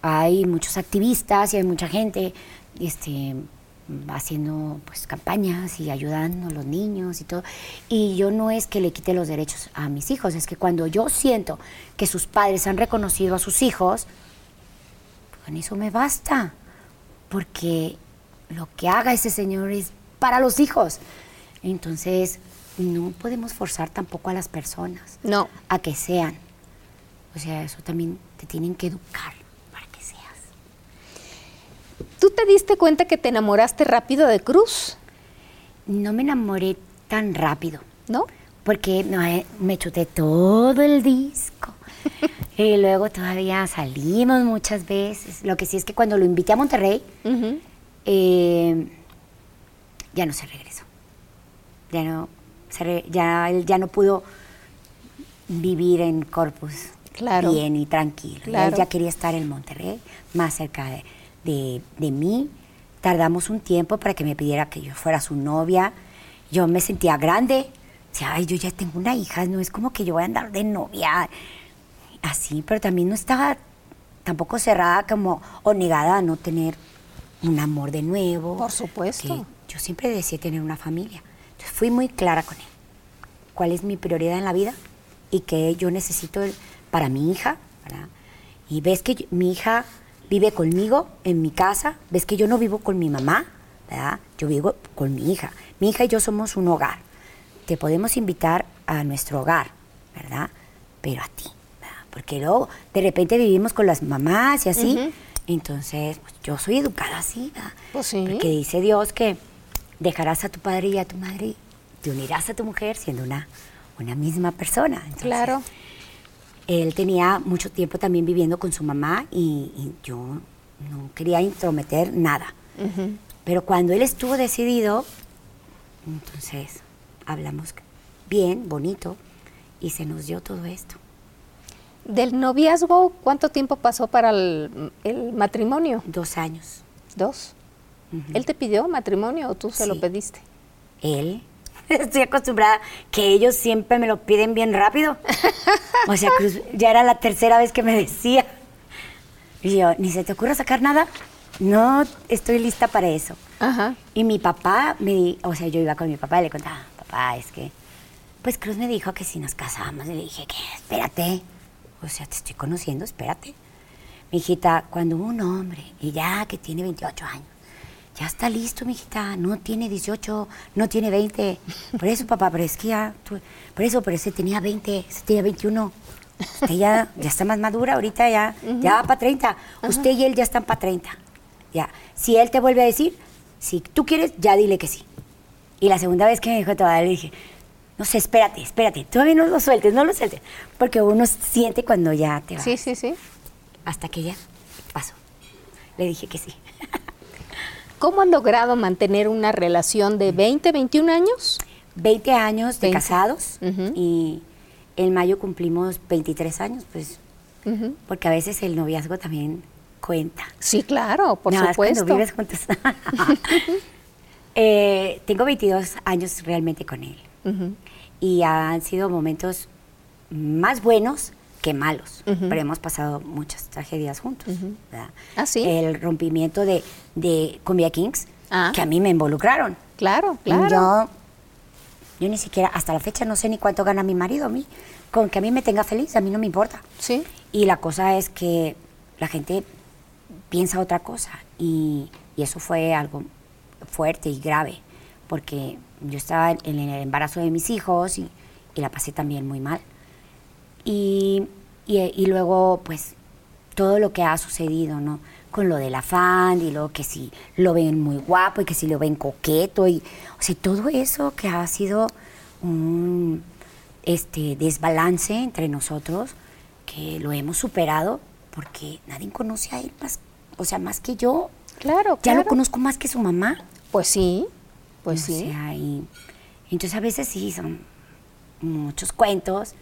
Hay muchos activistas y hay mucha gente este, haciendo pues campañas y ayudando a los niños y todo. Y yo no es que le quite los derechos a mis hijos, es que cuando yo siento que sus padres han reconocido a sus hijos, con eso me basta. Porque lo que haga ese señor es para los hijos. Entonces, no podemos forzar tampoco a las personas no. a que sean. O sea, eso también te tienen que educar para que seas. ¿Tú te diste cuenta que te enamoraste rápido de Cruz? No me enamoré tan rápido. ¿No? Porque eh, me chuté todo el disco. [laughs] y luego todavía salimos muchas veces. Lo que sí es que cuando lo invité a Monterrey, eh, ya no se regresó. Ya no, ya él ya no pudo vivir en Corpus bien y tranquilo. Él ya quería estar en Monterrey, más cerca de, mí. Tardamos un tiempo para que me pidiera que yo fuera su novia. Yo me sentía grande. O sea, ay, yo ya tengo una hija, no es como que yo voy a andar de novia. así, pero también no estaba tampoco cerrada como o negada a no tener un amor de nuevo. Por supuesto. Yo siempre decía tener una familia. Entonces fui muy clara con él. ¿Cuál es mi prioridad en la vida? Y que yo necesito para mi hija, ¿verdad? Y ves que mi hija vive conmigo en mi casa, ves que yo no vivo con mi mamá, ¿verdad? Yo vivo con mi hija. Mi hija y yo somos un hogar. Te podemos invitar a nuestro hogar, ¿verdad? Pero a ti, ¿verdad? Porque luego de repente vivimos con las mamás y así. Entonces, pues, yo soy educada así, ¿verdad? Pues sí. Porque dice Dios que dejarás a tu padre y a tu madre, te unirás a tu mujer siendo una, una misma persona. claro. Él tenía mucho tiempo también viviendo con su mamá y, yo no quería intrometer nada. Pero cuando él estuvo decidido, entonces hablamos bien, bonito, y se nos dio todo esto. ¿Del noviazgo cuánto tiempo pasó para el, matrimonio? Dos años. ¿Dos? ¿Él te pidió matrimonio o tú se lo pediste? Él. [laughs] Estoy acostumbrada que ellos siempre me lo piden bien rápido. [laughs] O sea, ya era la tercera vez que me decía. Y yo, ¿ni se te ocurre sacar nada? No estoy lista para eso. Ajá. Y mi papá, me, o sea, yo iba con mi papá y le contaba, papá, es que, pues Cruz me dijo que si nos casamos. Y le dije, ¿qué? Espérate. O sea, te estoy conociendo, espérate. Mi hijita, cuando un hombre, y ya que tiene 28 años, ya está listo, mi hijita, no tiene 18, no tiene 20. Por eso, papá, pero es que ya, por eso, pero ese tenía 20, ese tenía 21. Usted ya, ya está más madura, ahorita ya, ya va para 30. Usted y él ya están para 30. Ya. Si él te vuelve a decir, si tú quieres, ya dile que sí. Y la segunda vez que me dijo todavía le dije, no sé, espérate, espérate, todavía no lo sueltes, no lo sueltes. Porque uno siente cuando ya te va. Sí, sí, sí. Hasta que ya pasó. Le dije que sí. ¿Cómo han logrado mantener una relación de 20, 21 años? 20 años de casados y en mayo cumplimos 23 años, pues, porque a veces el noviazgo también cuenta. Sí, claro, por supuesto. vives juntos. [laughs] Eh, tengo 22 años realmente con él y han sido momentos más buenos que malos, pero hemos pasado muchas tragedias juntos. ¿Ah, sí? El rompimiento de, de Cumbia Kings, ah. que a mí me involucraron. Claro, claro. Yo, yo ni siquiera, hasta la fecha, no sé ni cuánto gana mi marido a mí. Con que a mí me tenga feliz, a mí no me importa. Sí. Y la cosa es que la gente piensa otra cosa. Y, y eso fue algo fuerte y grave, porque yo estaba en el embarazo de mis hijos y, y la pasé también muy mal. Y, y, luego, pues, todo lo que ha sucedido, ¿no? Con lo del afán y luego que si lo ven muy guapo y que si lo ven coqueto y, o sea, todo eso que ha sido un este, desbalance entre nosotros, que lo hemos superado porque nadie conoce a él más, o sea, más que yo. Claro, Ya lo conozco más que su mamá. Pues sí, pues o sí. Sea, y, entonces a veces sí, son muchos cuentos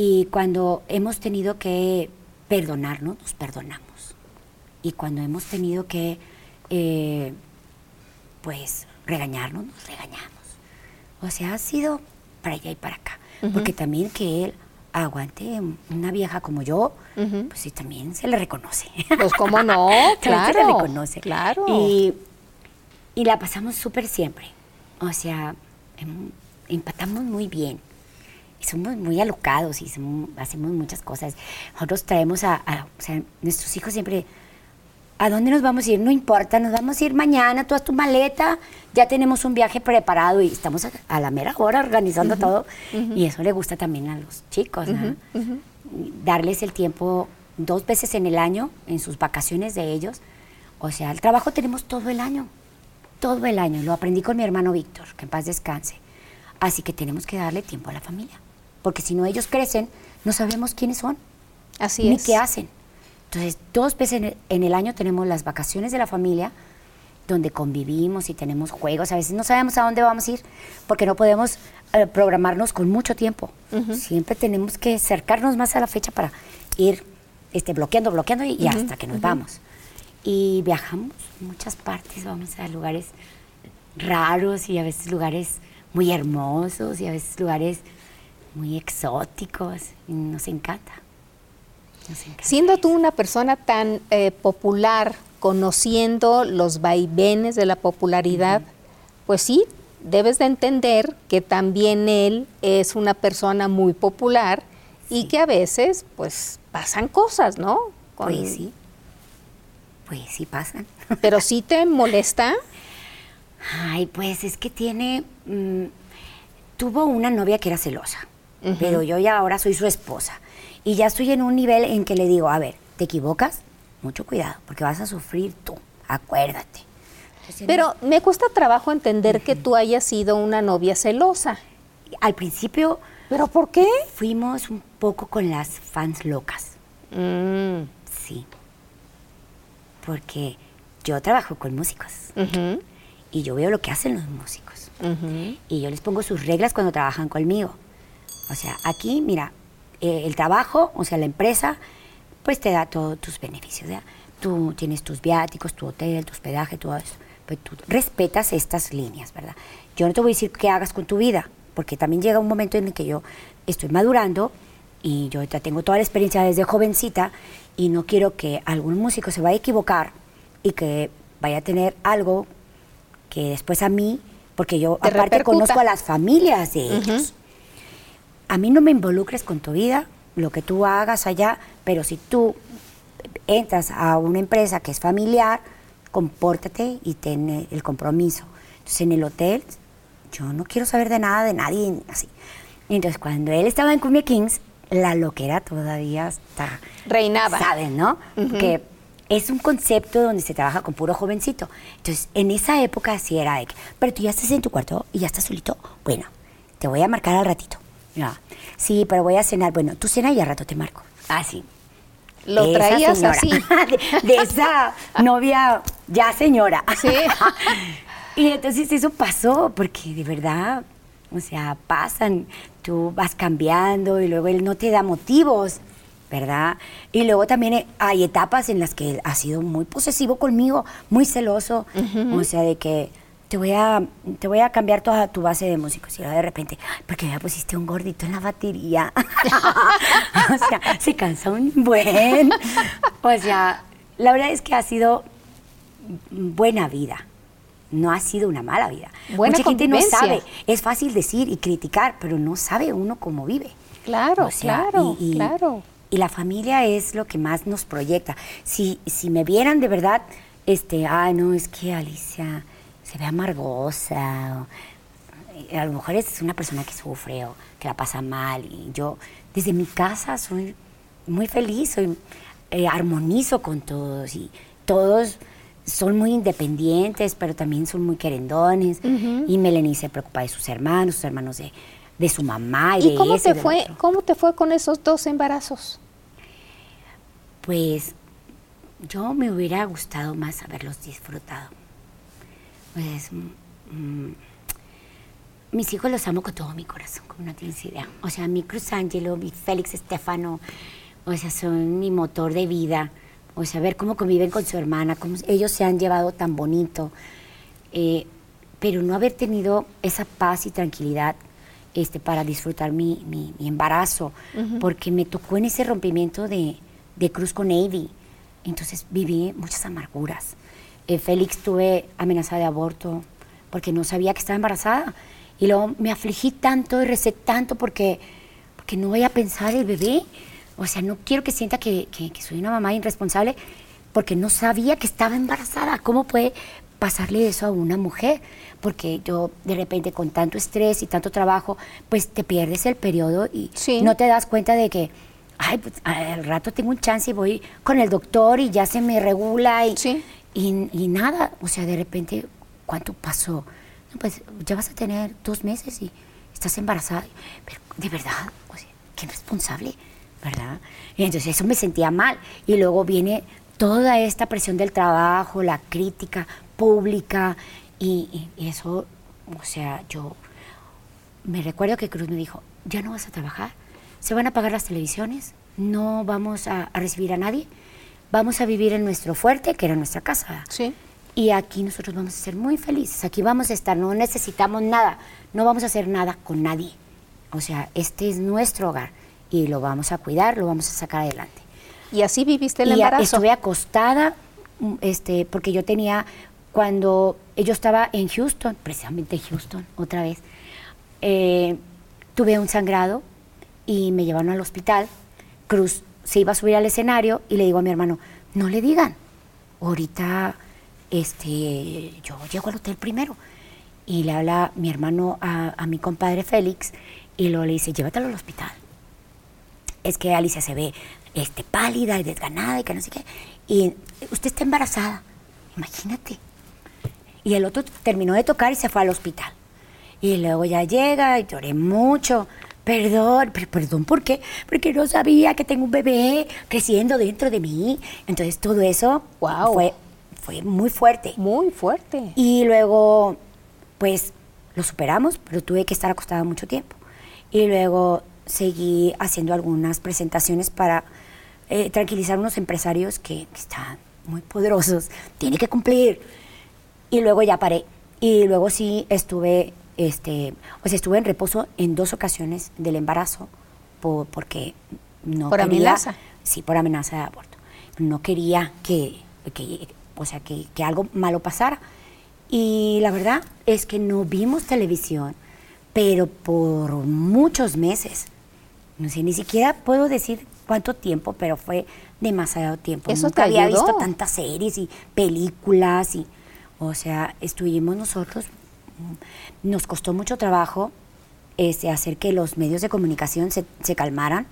y cuando hemos tenido que perdonarnos, nos perdonamos. Y cuando hemos tenido que, eh, pues, regañarnos, nos regañamos. O sea, ha sido para allá y para acá. Porque también que él aguante una vieja como yo, pues sí, también se le reconoce. Pues cómo no, [laughs] claro. se le reconoce. Claro. Y, y la pasamos súper siempre. O sea, em, empatamos muy bien somos muy alocados y hacemos muchas cosas. Nosotros traemos a, o sea, nuestros hijos siempre, ¿a dónde nos vamos a ir? No importa, nos vamos a ir mañana, tú haz tu maleta, ya tenemos un viaje preparado y estamos a, la mera hora organizando todo. Y eso le gusta también a los chicos, darles el tiempo dos veces en el año, en sus vacaciones de ellos. O sea, el trabajo tenemos todo el año, todo el año. Lo aprendí con mi hermano Víctor, que en paz descanse. Así que tenemos que darle tiempo a la familia porque si no ellos crecen, no sabemos quiénes son. Así ni qué hacen. Entonces, dos veces en el año tenemos las vacaciones de la familia, donde convivimos y tenemos juegos. A veces no sabemos a dónde vamos a ir, porque no podemos eh, programarnos con mucho tiempo. Siempre tenemos que acercarnos más a la fecha para ir este, bloqueando, bloqueando y, hasta que nos vamos. Y viajamos muchas partes, vamos a lugares raros y a veces lugares muy hermosos y a veces lugares muy exóticos y nos encanta. Siendo tú una persona tan eh, popular, conociendo los vaivenes de la popularidad, pues sí, debes de entender que también él es una persona muy popular y que a veces pues pasan cosas, ¿no? Pues sí. Pues sí pasan. [laughs] Pero sí te molesta. Ay, pues es que tiene... Mm, tuvo una novia que era celosa, pero yo ya ahora soy su esposa. Y ya estoy en un nivel en que le digo, a ver, ¿te equivocas? Mucho cuidado, porque vas a sufrir tú, acuérdate. Pero me cuesta trabajo entender que tú hayas sido una novia celosa. Al principio... ¿Pero por qué? Fuimos un poco con las fans locas. Mm. Sí. Porque yo trabajo con músicos. Y yo veo lo que hacen los músicos. Y yo les pongo sus reglas cuando trabajan conmigo. O sea, aquí, mira, eh, el trabajo, o sea, la empresa, pues te da todos tus beneficios. Tú tienes tus viáticos, tu hotel, tu hospedaje, todo eso. Pues tú respetas estas líneas, ¿verdad? Yo no te voy a decir qué hagas con tu vida, porque también llega un momento en el que yo estoy madurando y yo ya tengo toda la experiencia desde jovencita y no quiero que algún músico se vaya a equivocar y que vaya a tener algo que después a mí, porque yo aparte conozco a las familias de ellos. A mí no me involucres con tu vida, lo que tú hagas allá, pero si tú entras a una empresa que es familiar, compórtate y ten el compromiso. Entonces en el hotel yo no quiero saber de nada de nadie así. Entonces cuando él estaba en Cumbia Kings, la loquera todavía está... Reinaba. ¿Saben, no? Que es un concepto donde se trabaja con puro jovencito. Entonces, en esa época sí era de que, pero tú ya estás en tu cuarto y ya estás solito. Bueno, te voy a marcar al ratito. Ya. Sí, pero voy a cenar. Bueno, tú cena y al rato te marco. Así. Lo traías así. de, esa novia ya señora. Sí. [laughs] y entonces eso pasó, porque de verdad, o sea, pasan, tú vas cambiando y luego él no te da motivos. ¿verdad? Y luego también hay etapas en las que él ha sido muy posesivo conmigo, muy celoso, o sea, de que te voy a te voy a cambiar toda tu base de músicos y de repente, porque ya pusiste un gordito en la batería. [laughs] o sea, se cansa un buen. O sea, la verdad es que ha sido buena vida. No ha sido una mala vida. Mucha gente no sabe. Es fácil decir y criticar, pero no sabe uno cómo vive. Claro, claro, claro y la familia es lo que más nos proyecta. Si, si me vieran de verdad, este, ay, no, es que Alicia se ve amargosa, a lo mejor es una persona que sufre o que la pasa mal, y yo desde mi casa soy muy feliz, soy, eh, armonizo con todos, y todos son muy independientes, pero también son muy querendones, y Melanie se preocupa de sus hermanos, sus hermanos de de su mamá y, ¿Y cómo te fue cómo te fue con esos dos embarazos pues yo me hubiera gustado más haberlos disfrutado pues mm, mis hijos los amo con todo mi corazón como no tienes idea o sea mi Cruz Angelo mi Félix Estefano o sea son mi motor de vida o sea ver cómo conviven con su hermana cómo ellos se han llevado tan bonito eh, pero no haber tenido esa paz y tranquilidad este, para disfrutar mi, mi, embarazo, porque me tocó en ese rompimiento de, de, Cruz con Navy. Entonces viví muchas amarguras. Eh, Félix tuve amenaza de aborto porque no sabía que estaba embarazada. Y luego me afligí tanto y recé tanto porque, porque no voy a pensar el bebé. O sea, no quiero que sienta que, que, que soy una mamá irresponsable porque no sabía que estaba embarazada. ¿Cómo puede pasarle eso a una mujer? porque yo de repente con tanto estrés y tanto trabajo, pues te pierdes el periodo y no te das cuenta de que, ay, pues al rato tengo un chance y voy con el doctor y ya se me regula y, y, nada, o sea, de repente, ¿cuánto pasó? pues ya vas a tener dos meses y estás embarazada, de verdad, qué responsable, ¿verdad? Y entonces eso me sentía mal. Y luego viene toda esta presión del trabajo, la crítica pública y, eso, o sea, yo me recuerdo que Cruz me dijo, ya no vas a trabajar, se van a apagar las televisiones, no vamos a, recibir a nadie, vamos a vivir en nuestro fuerte, que era nuestra casa. Sí. Y aquí nosotros vamos a ser muy felices, aquí vamos a estar, no necesitamos nada, no vamos a hacer nada con nadie. O sea, este es nuestro hogar y lo vamos a cuidar, lo vamos a sacar adelante. Y así viviste el embarazo. Estuve acostada, mm, este, porque yo tenía, cuando yo estaba en Houston, precisamente Houston, otra vez, eh, tuve un sangrado y me llevaron al hospital. Cruz se iba a subir al escenario y le digo a mi hermano, no le digan, ahorita este, yo llego al hotel primero. Y le habla mi hermano a, mi compadre Félix y luego le dice, llévatelo al hospital. Es que Alicia se ve este, pálida y desganada y que no sé qué. Y usted está embarazada, imagínate. Y el otro terminó de tocar y se fue al hospital. Y luego ya llega y lloré mucho. Perdón, pero perdón, ¿por qué? Porque no sabía que tengo un bebé creciendo dentro de mí. Entonces todo eso wow. fue, fue muy fuerte. Muy fuerte. Y luego pues lo superamos, pero tuve que estar acostada mucho tiempo. Y luego seguí haciendo algunas presentaciones para eh, tranquilizar a unos empresarios que, están muy poderosos, tiene que cumplir. Y luego ya paré. Y luego sí estuve, este, o sea, estuve en reposo en dos ocasiones del embarazo por, porque no ¿Por amenaza? Sí, por amenaza de aborto. No quería que, que o sea, que, que algo malo pasara. Y la verdad es que no vimos televisión, pero por muchos meses. No sé, ni siquiera puedo decir cuánto tiempo, pero fue demasiado tiempo. Eso Nunca había visto tantas series y películas y, o sea, estuvimos nosotros. Nos costó mucho trabajo este, hacer que los medios de comunicación se, calmaran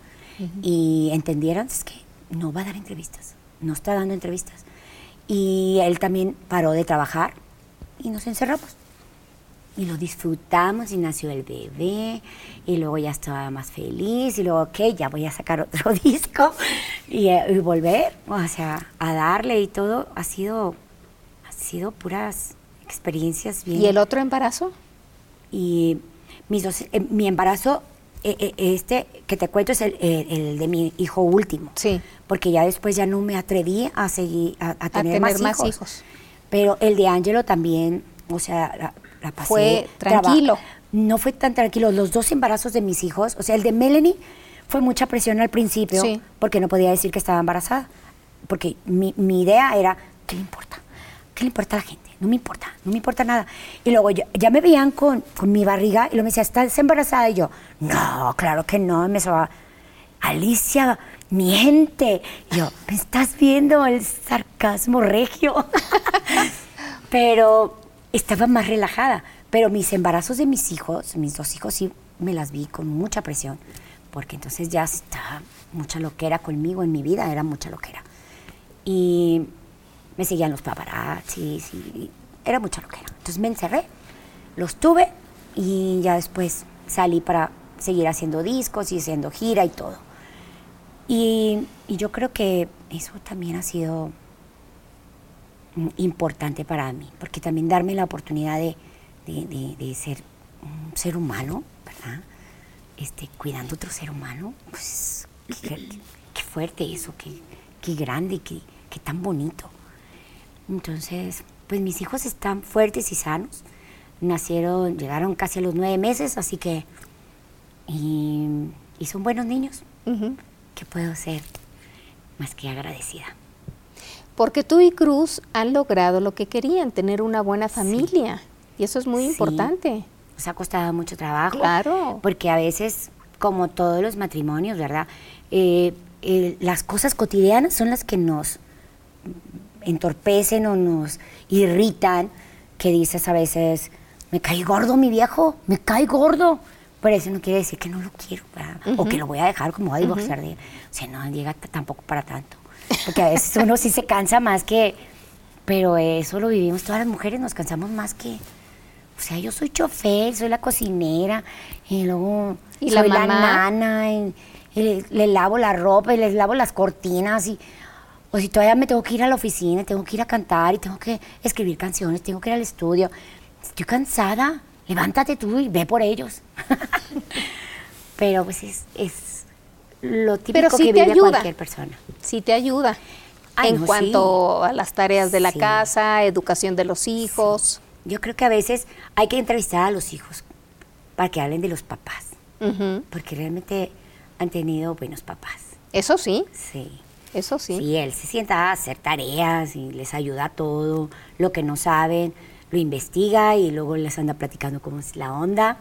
y entendieran es que no va a dar entrevistas, no está dando entrevistas. Y él también paró de trabajar y nos encerramos. Y lo disfrutamos y nació el bebé y luego ya estaba más feliz y luego, ok, ya voy a sacar otro [laughs] disco y, eh, volver, o sea, a darle y todo. Ha sido, ha sido puras experiencias bien. ¿Y el otro embarazo? Y mis dos, eh, mi embarazo, eh, este que te cuento es el, de mi hijo último. Sí. Porque ya después ya no me atreví a seguir, a, tener, más, hijos. Pero el de Angelo también, o sea, la, pasé. Fue tranquilo. No fue tan tranquilo. Los dos embarazos de mis hijos, o sea, el de Melanie fue mucha presión al principio porque no podía decir que estaba embarazada. Porque mi, idea era, ¿qué le importa? ¿Qué le importa a la gente? No me importa, no me importa nada. Y luego ya, me veían con, mi barriga y luego me decía, ¿estás embarazada? Y yo, no, claro que no. Y me decía, Alicia, miente. yo, ¿me estás viendo el sarcasmo regio? [laughs] Pero estaba más relajada. Pero mis embarazos de mis hijos, mis dos hijos, sí me las vi con mucha presión. Porque entonces ya estaba mucha loquera conmigo en mi vida, era mucha loquera. Y me seguían los paparazzi, sí, era mucha loquera. Entonces me encerré, los tuve y ya después salí para seguir haciendo discos y haciendo gira y todo. Y, yo creo que eso también ha sido importante para mí, porque también darme la oportunidad de, ser un ser humano, ¿verdad? Este, cuidando otro ser humano, pues qué, fuerte eso, qué, grande, qué tan bonito. Entonces, pues mis hijos están fuertes y sanos. Nacieron, llegaron casi a los nueve meses, así que... Y, son buenos niños. ¿qué puedo ser más que agradecida? Porque tú y Cruz han logrado lo que querían, tener una buena familia. Y eso es muy importante. Nos ha costado mucho trabajo. Claro. Porque a veces, como todos los matrimonios, ¿verdad? Eh, eh, las cosas cotidianas son las que nos entorpecen o nos irritan, que dices a veces, me cae gordo mi viejo, me cae gordo. Pero eso no quiere decir que no lo quiero, o que lo voy a dejar como a divorciar de O sea, no llega tampoco para tanto. Porque a veces uno sí se cansa más que. Pero eso lo vivimos todas las mujeres, nos cansamos más que. O sea, yo soy chofer, soy la cocinera, y luego ¿Y soy la, nana, y, le, lavo la ropa, y les lavo las cortinas, y. O si todavía me tengo que ir a la oficina, tengo que ir a cantar, y tengo que escribir canciones, tengo que ir al estudio. Estoy cansada levántate tú y ve por ellos. [laughs] Pero pues es, es lo típico que vive cualquier persona. Sí te ayuda. en cuanto a las tareas de la casa, educación de los hijos. Yo creo que a veces hay que entrevistar a los hijos para que hablen de los papás. Porque realmente han tenido buenos papás. Eso sí. Sí. Eso sí. Sí, él se sienta a hacer tareas y les ayuda a todo, lo que no saben, lo investiga y luego les anda platicando cómo es la onda.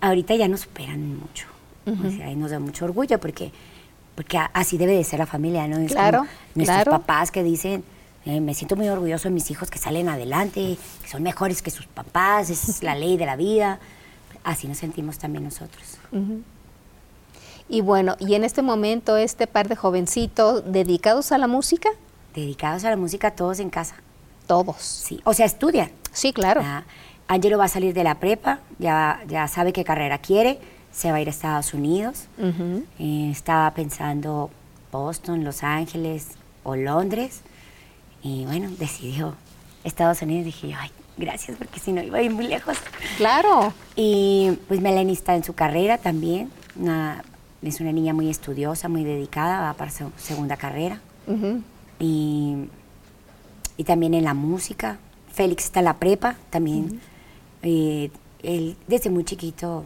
Ahorita ya nos superan mucho. O sea, y nos da mucho orgullo porque, porque así debe de ser la familia, ¿no? Es claro, nuestros papás que dicen, eh, me siento muy orgulloso de mis hijos que salen adelante, que son mejores que sus papás, es la ley de la vida. Así nos sentimos también nosotros. Y bueno, y en este momento este par de jovencitos dedicados a la música. Dedicados a la música todos en casa. Todos. Sí, o sea, estudian. Sí, claro. Ah, Angelo va a salir de la prepa, ya, ya sabe qué carrera quiere, se va a ir a Estados Unidos. Eh, estaba pensando Boston, Los Ángeles o Londres. Y bueno, decidió Estados Unidos. Dije yo, ay, gracias, porque si no iba a ir muy lejos. Claro. Y pues Melanie está en su carrera también. Es una niña muy estudiosa, muy dedicada, va para su segunda carrera. y, y, también en la música. Félix está en la prepa también. Eh, él desde muy chiquito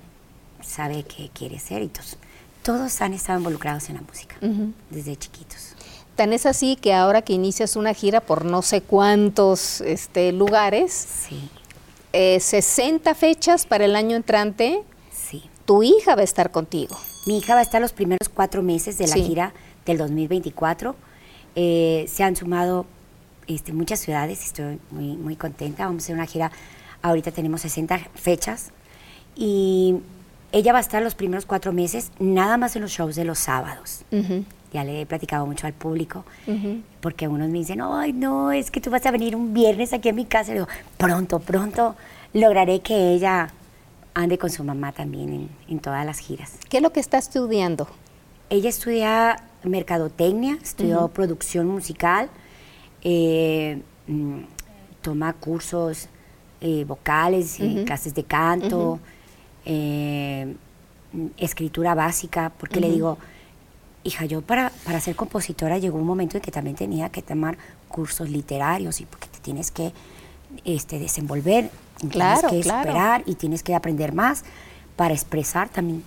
sabe qué quiere ser y todos, todos han estado involucrados en la música desde chiquitos. Tan es así que ahora que inicias una gira por no sé cuántos este, lugares, sí. 60 eh, fechas para el año entrante, sí. tu hija va a estar contigo. Mi hija va a estar los primeros cuatro meses de la gira del 2024. Eh, se han sumado este, muchas ciudades, estoy muy, muy contenta. Vamos a hacer una gira, ahorita tenemos 60 fechas y ella va a estar los primeros cuatro meses nada más en los shows de los sábados ya le he platicado mucho al público, porque unos me dicen, ay, no, es que tú vas a venir un viernes aquí a mi casa. Y digo, pronto, pronto lograré que ella ande con su mamá también en, todas las giras. ¿Qué es lo que está estudiando? Ella estudia mercadotecnia, estudió producción musical, eh, mm, toma cursos eh, vocales, y clases de canto, eh, escritura básica, porque le digo, hija, yo para, para ser compositora llegó un momento en que también tenía que tomar cursos literarios y porque te tienes que este, desenvolver, claro, tienes que esperar y tienes que aprender más para expresar también.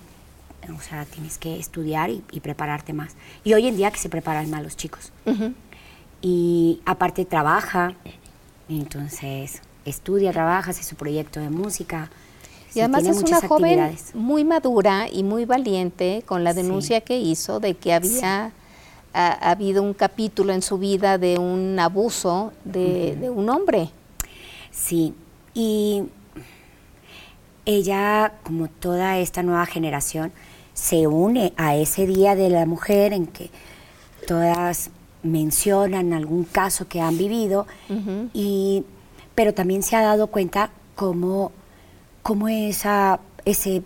O sea, tienes que estudiar y, prepararte más. Y hoy en día que se preparan más los chicos. Y aparte trabaja, entonces estudia, trabaja, hace su proyecto de música. Y además es una joven muy madura y muy valiente con la denuncia que hizo de que había ha, habido un capítulo en su vida de un abuso de, un hombre. Sí, y ella, como toda esta nueva generación, se une a ese Día de la Mujer en que todas mencionan algún caso que han vivido, y, pero también se ha dado cuenta cómo cómo esa, ese,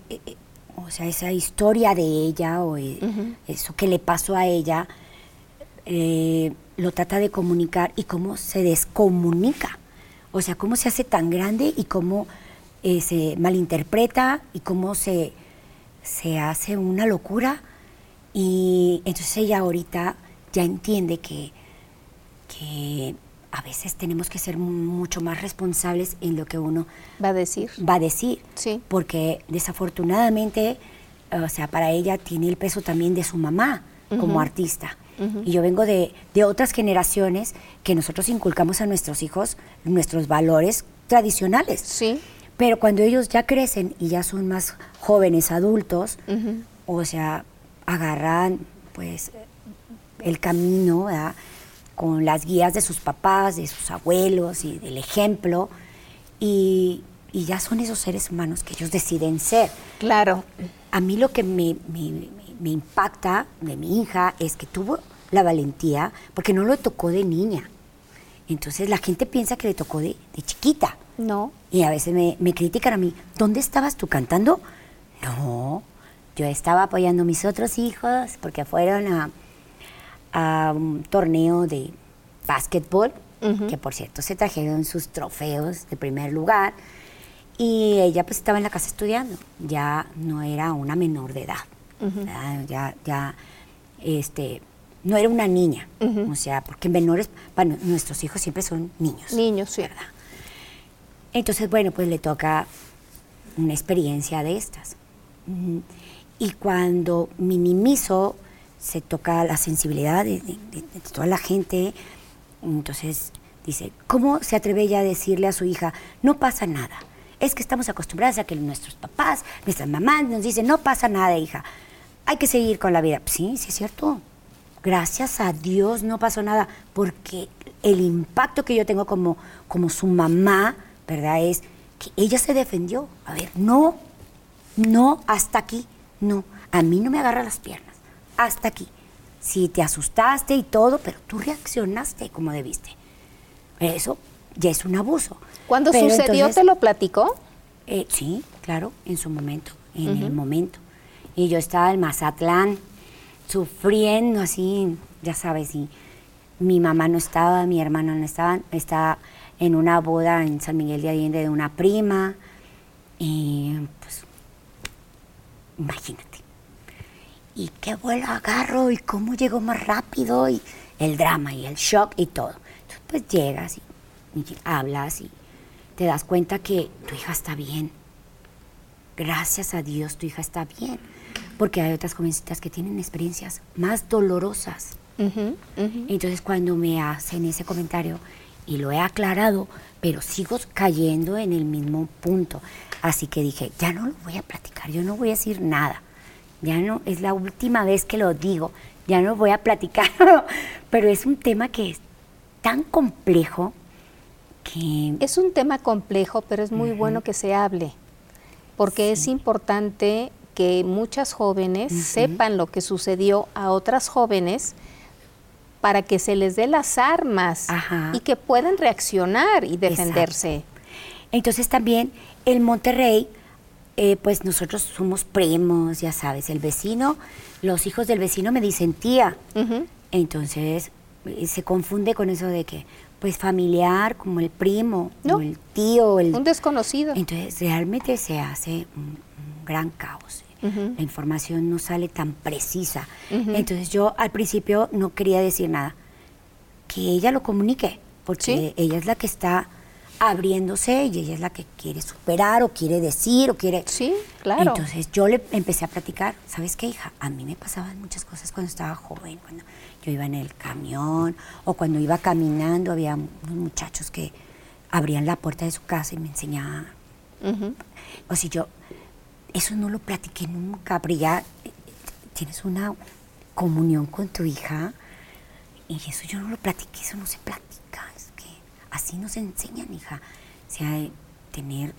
o sea, esa historia de ella o e, eso que le pasó a ella eh, lo trata de comunicar y cómo se descomunica. O sea, cómo se hace tan grande y cómo eh, se malinterpreta y cómo se, se hace una locura. Y entonces ella ahorita ya entiende que, que a veces tenemos que ser mucho más responsables en lo que uno va a decir. Va a decir. Sí. Porque desafortunadamente, o sea, para ella tiene el peso también de su mamá como artista. Y yo vengo de, de, otras generaciones que nosotros inculcamos a nuestros hijos nuestros valores tradicionales. Sí. Pero cuando ellos ya crecen y ya son más jóvenes, adultos, o sea, agarran pues el camino, ¿verdad? con las guías de sus papás, de sus abuelos y del ejemplo, y, ya son esos seres humanos que ellos deciden ser. Claro. A mí lo que me, impacta de mi hija es que tuvo la valentía, porque no lo tocó de niña. Entonces la gente piensa que le tocó de, chiquita. No. Y a veces me, me, critican a mí, ¿dónde estabas tú cantando? No, yo estaba apoyando a mis otros hijos porque fueron a, a un torneo de básquetbol, que por cierto se trajeron sus trofeos de primer lugar, y ella pues estaba en la casa estudiando, ya no era una menor de edad, ya, ya, este, no era una niña, o sea, porque menores, para nuestros hijos siempre son niños. Niños, sí. ¿verdad? Entonces, bueno, pues le toca una experiencia de estas. Y cuando minimizo se toca la sensibilidad de, toda la gente. Entonces dice, ¿cómo se atreve ella a decirle a su hija, no pasa nada? Es que estamos acostumbradas a que nuestros papás, nuestras mamás nos dicen, no pasa nada, hija, hay que seguir con la vida. Sí, sí es cierto. Gracias a Dios no pasó nada, porque el impacto que yo tengo como, como su mamá, ¿verdad? Es que ella se defendió. A ver, no, no, hasta aquí, no. A mí no me agarra las piernas hasta aquí. Si te asustaste y todo, pero tú reaccionaste como debiste. Eso ya es un abuso. ¿Cuándo sucedió te lo platicó? Eh, sí, claro, en su momento, en el momento. Y yo estaba en Mazatlán, sufriendo así, ya sabes, y mi mamá no estaba, mi hermana no estaba, estaba en una boda en San Miguel de Allende de una prima. Y pues, imagínate y qué vuelo agarro y cómo llego más rápido y el drama y el shock y todo. Entonces pues llegas y, hablas y te das cuenta que tu hija está bien. Gracias a Dios tu hija está bien. Porque hay otras jovencitas que tienen experiencias más dolorosas. Entonces cuando me hacen ese comentario y lo he aclarado, pero sigo cayendo en el mismo punto. Así que dije, ya no lo voy a platicar, yo no voy a decir nada. Ya no, es la última vez que lo digo, ya no voy a platicar, [laughs] pero es un tema que es tan complejo que... Es un tema complejo, pero es muy bueno que se hable, porque es importante que muchas jóvenes sepan lo que sucedió a otras jóvenes para que se les dé las armas y que puedan reaccionar y defenderse. Entonces también el Monterrey eh, pues nosotros somos primos, ya sabes, el vecino, los hijos del vecino me dicen tía. Entonces eh, se confunde con eso de que, pues familiar, como el primo, o el tío. El, un desconocido. Entonces realmente se hace un, gran caos. La información no sale tan precisa. Entonces yo al principio no quería decir nada. Que ella lo comunique, porque ella es la que está abriéndose y ella es la que quiere superar o quiere decir o quiere... Sí, claro. Entonces yo le empecé a platicar, ¿sabes qué, hija? A mí me pasaban muchas cosas cuando estaba joven, cuando yo iba en el camión o cuando iba caminando, había unos muchachos que abrían la puerta de su casa y me enseñaban. O si yo, eso no lo platiqué nunca, pero ya tienes una comunión con tu hija y eso yo no lo platiqué, eso no se platica así nos enseñan, hija. O sea, tener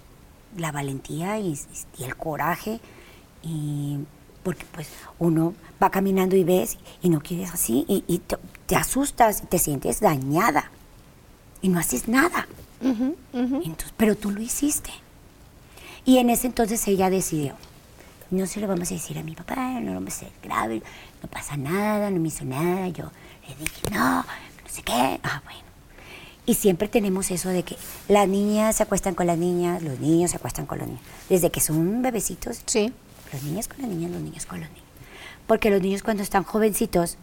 la valentía y, el coraje. Y porque pues uno va caminando y ves y no quieres así y, te, asustas y te sientes dañada y no haces nada. Entonces, pero tú lo hiciste. Y en ese entonces ella decidió, no se lo vamos a decir a mi papá, no lo vamos a hacer grave, no pasa nada, no me hizo nada. Yo le dije, no, no sé qué. Ah, bueno. Y siempre tenemos eso de que las niñas se acuestan con las niñas, los niños se acuestan con los niños. Desde que son bebecitos, sí. los niños con las niñas, los niños con los niños. Porque los niños cuando están jovencitos,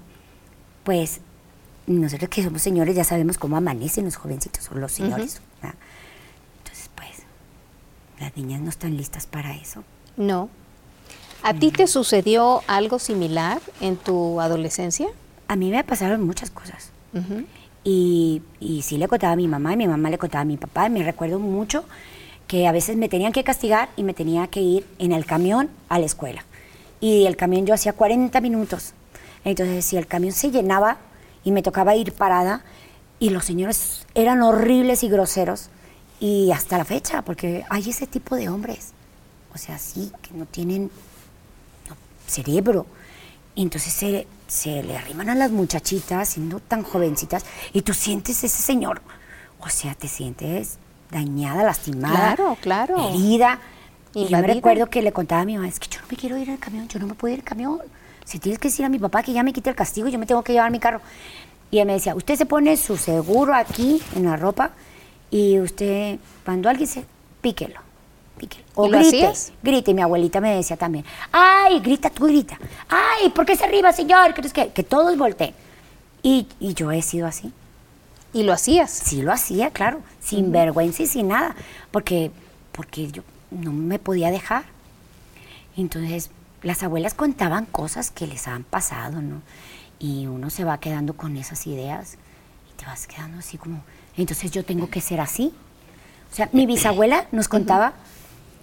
pues nosotros que somos señores ya sabemos cómo amanecen los jovencitos o los señores. Pues, las niñas no están listas para eso. No. ¿A ti te sucedió algo similar en tu adolescencia? A mí me pasaron muchas cosas. Y, y sí le contaba a mi mamá y mi mamá le contaba a mi papá. Y me recuerdo mucho que a veces me tenían que castigar y me tenía que ir en el camión a la escuela. Y el camión yo hacía 40 minutos. Entonces, si el camión se llenaba y me tocaba ir parada, y los señores eran horribles y groseros, y hasta la fecha, porque hay ese tipo de hombres, o sea, sí, que no tienen cerebro. Y entonces se, se le arriman a las muchachitas, siendo tan jovencitas, y tú sientes ese señor, o sea, te sientes dañada, lastimada, claro, claro. herida. Y yo me recuerdo que le contaba a mi mamá, es que yo no me quiero ir al camión, yo no me puedo ir al camión. Si tienes que decir a mi papá que ya me quite el castigo, yo me tengo que llevar mi carro. Y él me decía, usted se pone su seguro aquí en la ropa y usted, cuando alguien se, píquelo. O grite, grite. Y mi abuelita me decía también, ay, grita, tú grita. Ay, ¿por qué se arriba, señor? ¿Crees que, que todos volteen? Y, y yo he sido así. ¿Y lo hacías? Sí, lo hacía, claro, sin vergüenza y sin nada, porque, porque yo no me podía dejar. Entonces, las abuelas contaban cosas que les han pasado, ¿no? Y uno se va quedando con esas ideas y te vas quedando así como, entonces yo tengo que ser así. O sea, mi bisabuela nos contaba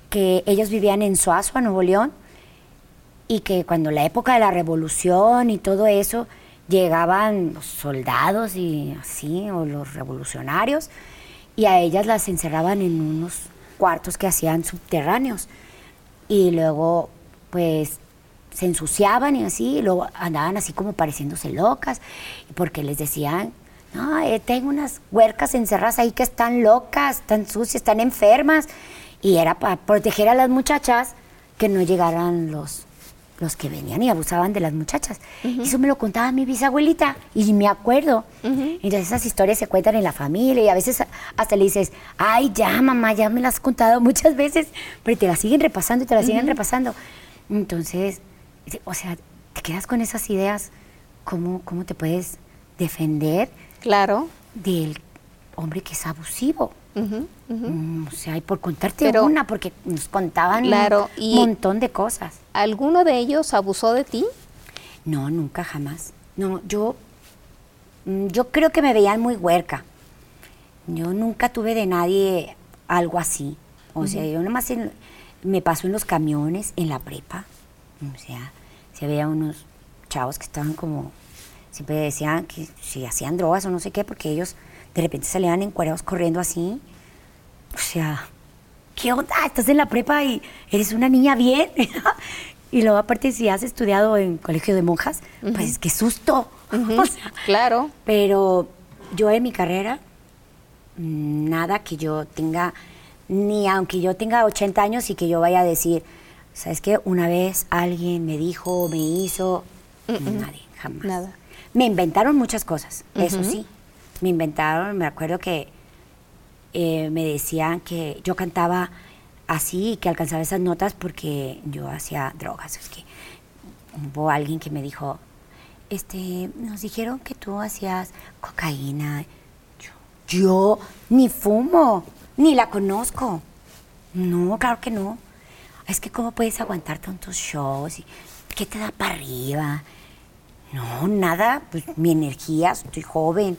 que ellos vivían en Suazua, Nuevo León, y que cuando la época de la revolución y todo eso, llegaban los soldados y así, o los revolucionarios, y a ellas las encerraban en unos cuartos que hacían subterráneos. Y luego, pues, se ensuciaban y así, y luego andaban así como pareciéndose locas, porque les decían, no, eh, tengo unas huercas encerradas ahí que están locas, están sucias, están enfermas. Y era para proteger a las muchachas que no llegaran los los que venían y abusaban de las muchachas. Eso me lo contaba mi bisabuelita y me acuerdo. Entonces esas historias se cuentan en la familia y a veces hasta le dices, ay, ya mamá, ya me las has contado muchas veces, pero te las siguen repasando y te las siguen repasando. Entonces, o sea, te quedas con esas ideas, ¿cómo, cómo te puedes defender? Claro. Del hombre que es abusivo. Mm, o sea, y por contarte una, porque nos contaban un montón de cosas. ¿Alguno de ellos abusó de ti? No, nunca, jamás. No, yo, mm, yo creo que me veían muy huerca. Yo nunca tuve de nadie algo así. O sea, yo nomás me pasó en los camiones, en la prepa. O sea, se veía unos chavos que estaban como, siempre decían que si hacían drogas o no sé qué, porque ellos de repente salían encuadrados corriendo así. O sea, ¿qué onda? Estás en la prepa y eres una niña bien. [laughs] y luego aparte si has estudiado en colegio de monjas, pues qué susto. [laughs] claro. Pero yo en mi carrera, nada que yo tenga, ni aunque yo tenga 80 años y que yo vaya a decir, ¿sabes qué? Una vez alguien me dijo, me hizo, nadie, jamás. Nada. Me inventaron muchas cosas, eso sí me inventaron, me acuerdo que eh, me decían que yo cantaba así y que alcanzaba esas notas porque yo hacía drogas. Es que hubo alguien que me dijo, este, nos dijeron que tú hacías cocaína. Yo, yo ni fumo, ni la conozco. No, claro que no. Es que cómo puedes aguantar tantos shows y qué te da para arriba. No, nada, pues mi energía, estoy joven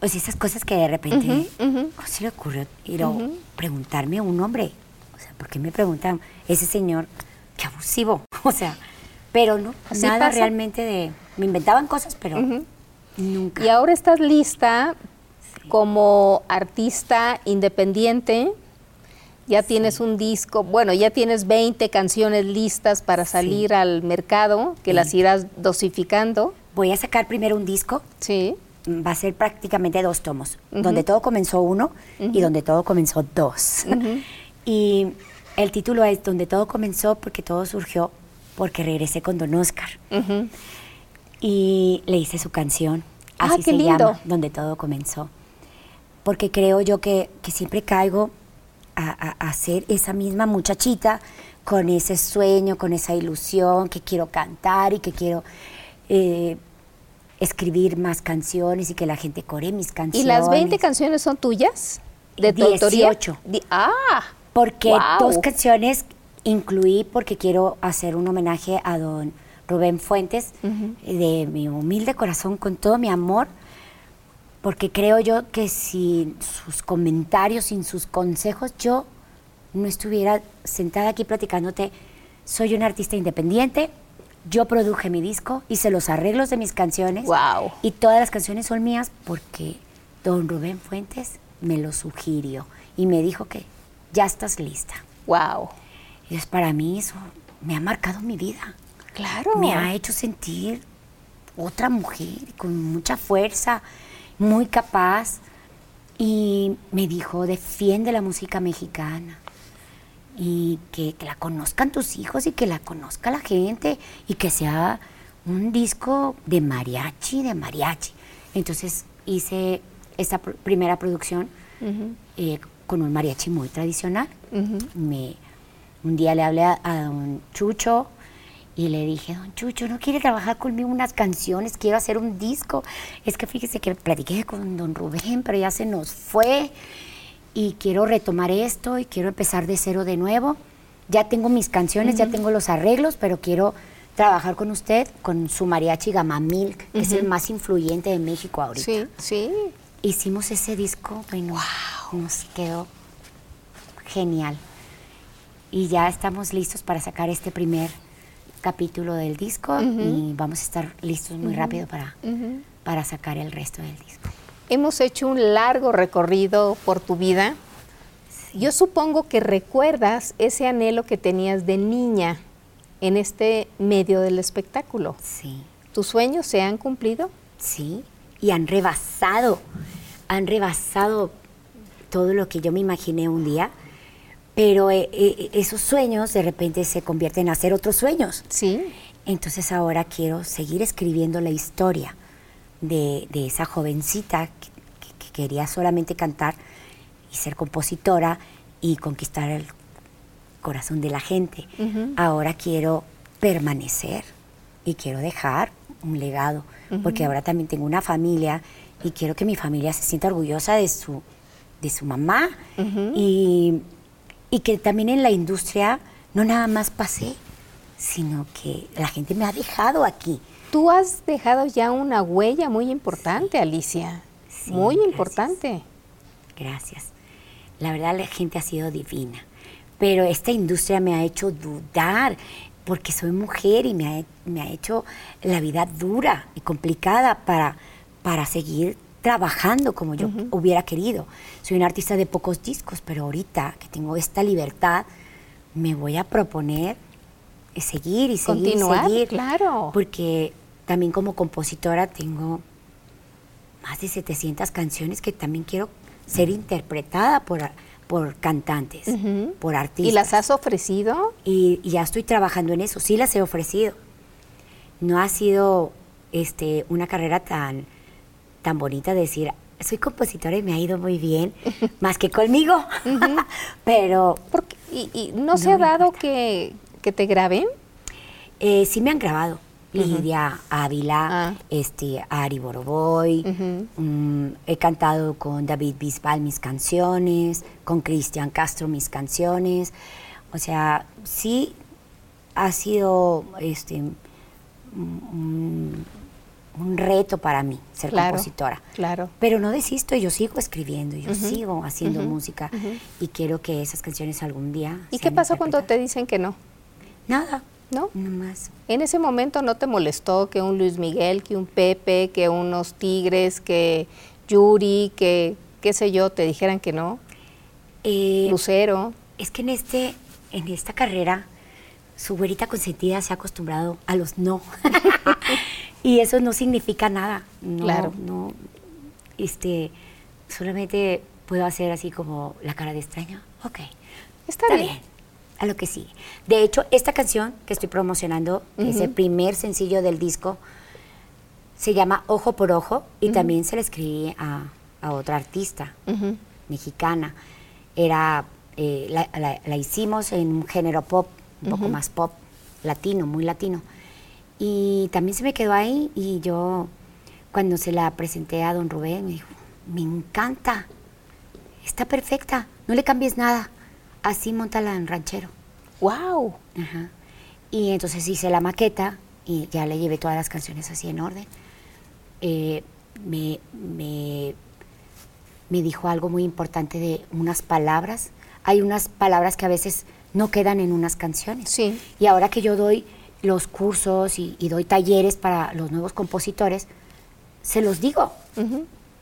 pues esas cosas que de repente, ¿cómo se le ocurrió ir a preguntarme a un hombre? O sea, ¿por qué me preguntan ese señor? Qué abusivo. [laughs] O sea, pero no, nada realmente de... Me inventaban cosas, pero nunca. Y ahora estás lista como artista independiente. Ya tienes un disco, bueno, ya tienes 20 canciones listas para salir al mercado, que las irás dosificando. Voy a sacar primero un disco. Sí va a ser prácticamente dos tomos, donde todo comenzó uno y donde todo comenzó dos. [laughs] y el título es Donde todo comenzó porque todo surgió porque regresé con Don Oscar. Y le hice su canción, ah, así se llama, Donde todo comenzó. Porque creo yo que, siempre caigo a, a, ser esa misma muchachita con ese sueño, con esa ilusión, que quiero cantar y que quiero... Eh, escribir más canciones y que la gente core mis canciones. ¿Y las 20 canciones son tuyas? ¿De tu 18. ah, porque dos canciones incluí porque quiero hacer un homenaje a don Rubén Fuentes, de mi humilde corazón, con todo mi amor, porque creo yo que sin sus comentarios, sin sus consejos, yo no estuviera sentada aquí platicándote. Soy un artista independiente, yo produje mi disco, hice los arreglos de mis canciones. Wow. Y todas las canciones son mías porque don Rubén Fuentes me lo sugirió y me dijo que ya estás lista. Wow. Y es para mí eso me ha marcado mi vida. Claro. Me ha hecho sentir otra mujer con mucha fuerza, muy capaz. Y me dijo, defiende la música mexicana y que, la conozcan tus hijos y que la conozca la gente y que sea un disco de mariachi, de mariachi. Entonces hice esa primera producción eh, con un mariachi muy tradicional. Me, un día le hablé a, a, don Chucho y le dije, don Chucho, ¿no quiere trabajar conmigo unas canciones? Quiero hacer un disco. Es que fíjese que platiqué con don Rubén, pero ya se nos fue y quiero retomar esto y quiero empezar de cero de nuevo. ya tengo mis canciones, ya tengo los arreglos, pero quiero trabajar con usted, con su mariachi Gama Milk, que es el más influyente de México ahorita. Sí, sí. Hicimos ese disco, bueno, nos quedó genial. Y ya estamos listos para sacar este primer capítulo del disco y vamos a estar listos muy rápido para, para sacar el resto del disco. Hemos hecho un largo recorrido por tu vida. Yo supongo que recuerdas ese anhelo que tenías de niña en este medio del espectáculo. Sí. ¿Tus sueños se han cumplido? Sí, y han rebasado, han rebasado todo lo que yo me imaginé un día, pero eh, eh, esos sueños de repente se convierten en hacer otros sueños. Sí. Entonces ahora quiero seguir escribiendo la historia de, esa jovencita que, quería solamente cantar y ser compositora y conquistar el corazón de la gente. Ahora quiero permanecer y quiero dejar un legado, porque ahora también tengo una familia y quiero que mi familia se sienta orgullosa de su, de su mamá y, y que también en la industria no nada más pasé, sino que la gente me ha dejado aquí. Tú has dejado ya una huella muy importante, Alicia. muy importante. Gracias. La verdad la gente ha sido divina. Pero esta industria me ha hecho dudar porque soy mujer y me ha, hecho la vida dura y complicada para, para seguir trabajando como yo hubiera querido. Soy una artista de pocos discos, pero ahorita que tengo esta libertad, me voy a proponer seguir y seguir Continuar, seguir. Claro. Porque también como compositora tengo más de 700 canciones que también quiero ser interpretada por, por cantantes, por artistas. ¿Y las has ofrecido? Y, ya estoy trabajando en eso, sí las he ofrecido. No ha sido este, una carrera tan, tan bonita decir, soy compositora y me ha ido muy bien, más que conmigo. [laughs] Pero... ¿Y, no, se ha dado que, que, te graben? Eh, sí me han grabado. Lidia Ávila, ah. este, Ari Boroboy. Mm, he cantado con David Bisbal mis canciones, con Cristian Castro mis canciones. O sea, sí ha sido este, un, reto para mí ser compositora. Claro. Pero no desisto, yo sigo escribiendo, yo sigo haciendo música y quiero que esas canciones algún día. ¿Y qué pasa cuando te dicen que no? Nada. ¿no? más. En ese momento no te molestó que un Luis Miguel, que un Pepe, que unos Tigres, que Yuri, que qué sé yo, te dijeran que no. Eh, Lucero. Es que en este, en esta carrera, su güerita consentida se ha acostumbrado a los no. [laughs] y eso no significa nada. No, claro. No, este, solamente puedo hacer así como la cara de extraño. Ok. Está, bien a lo que sigue. De hecho, esta canción que estoy promocionando, es el primer sencillo del disco, se llama Ojo por Ojo y también se la escribí a, otra artista mexicana. Era, eh, la, hicimos en un género pop, un poco más pop, latino, muy latino. Y también se me quedó ahí y yo, cuando se la presenté a don Rubén, me dijo, me encanta, está perfecta, no le cambies nada así montala en ranchero. ¡Wow! Y entonces hice la maqueta y ya le llevé todas las canciones así en orden. Eh, me, me, dijo algo muy importante de unas palabras. Hay unas palabras que a veces no quedan en unas canciones. Sí. Y ahora que yo doy los cursos y, doy talleres para los nuevos compositores, se los digo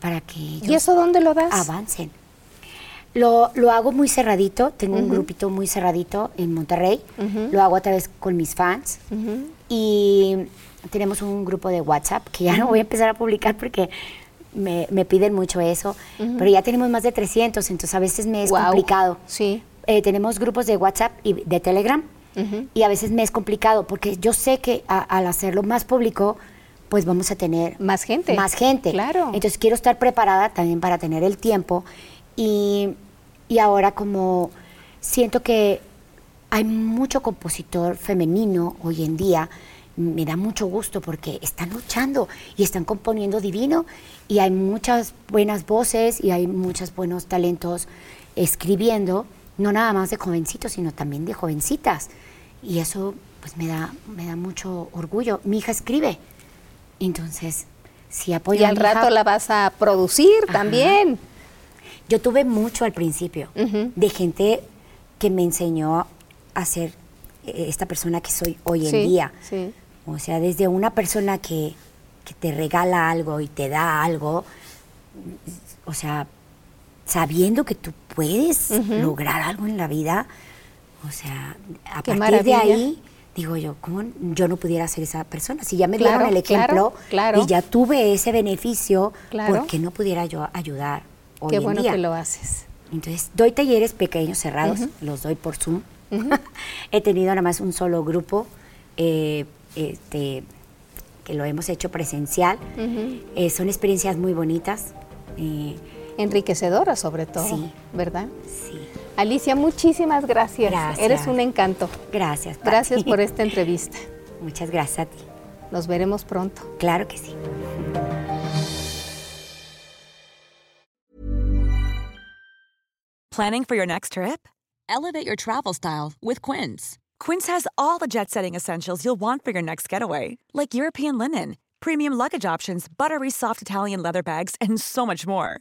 para que ellos ¿Y eso dónde lo das? avancen. Lo, lo hago muy cerradito, tengo un grupito muy cerradito en Monterrey, lo hago a través con mis fans y tenemos un grupo de WhatsApp que ya no voy a empezar a publicar porque me, piden mucho eso, pero ya tenemos más de 300, entonces a veces me es complicado. Sí. Eh, tenemos grupos de WhatsApp y de Telegram y a veces me es complicado porque yo sé que al hacerlo más público, pues vamos a tener más gente. Más gente. Claro. Entonces quiero estar preparada también para tener el tiempo y y ahora como siento que hay mucho compositor femenino hoy en día, me da mucho gusto porque están luchando y están componiendo divino y hay muchas buenas voces y hay muchos buenos talentos escribiendo no nada más de jovencitos, sino también de jovencitas. Y eso pues me da, me da mucho orgullo. Mi hija escribe, entonces si apoyo y al rato la vas a producir también. Yo tuve mucho al principio de gente que me enseñó a ser eh, esta persona que soy hoy en día. O sea, desde una persona que, que, te regala algo y te da algo, o sea, sabiendo que tú puedes lograr algo en la vida, o sea, a partir de ahí digo yo, ¿cómo yo no pudiera ser esa persona? Si ya me dieron el ejemplo y ya tuve ese beneficio, ¿por qué no pudiera yo ayudar hoy Qué bueno que lo haces. Entonces, doy talleres pequeños, cerrados, los doy por Zoom. [laughs] He tenido nada más un solo grupo eh, este, que lo hemos hecho presencial. Eh, son experiencias muy bonitas. Eh, Enriquecedoras sobre todo, sí. ¿verdad? Sí. Alicia, muchísimas gracias. Gracias. Eres un encanto. Gracias. Gracias por [laughs] esta entrevista. Muchas gracias a ti. Nos veremos pronto. Claro que sí. Planning for your next trip? Elevate your travel style with Quince. Quince has all the jet-setting essentials you'll want for your next getaway, like European linen, premium luggage options, buttery soft Italian leather bags, and so much more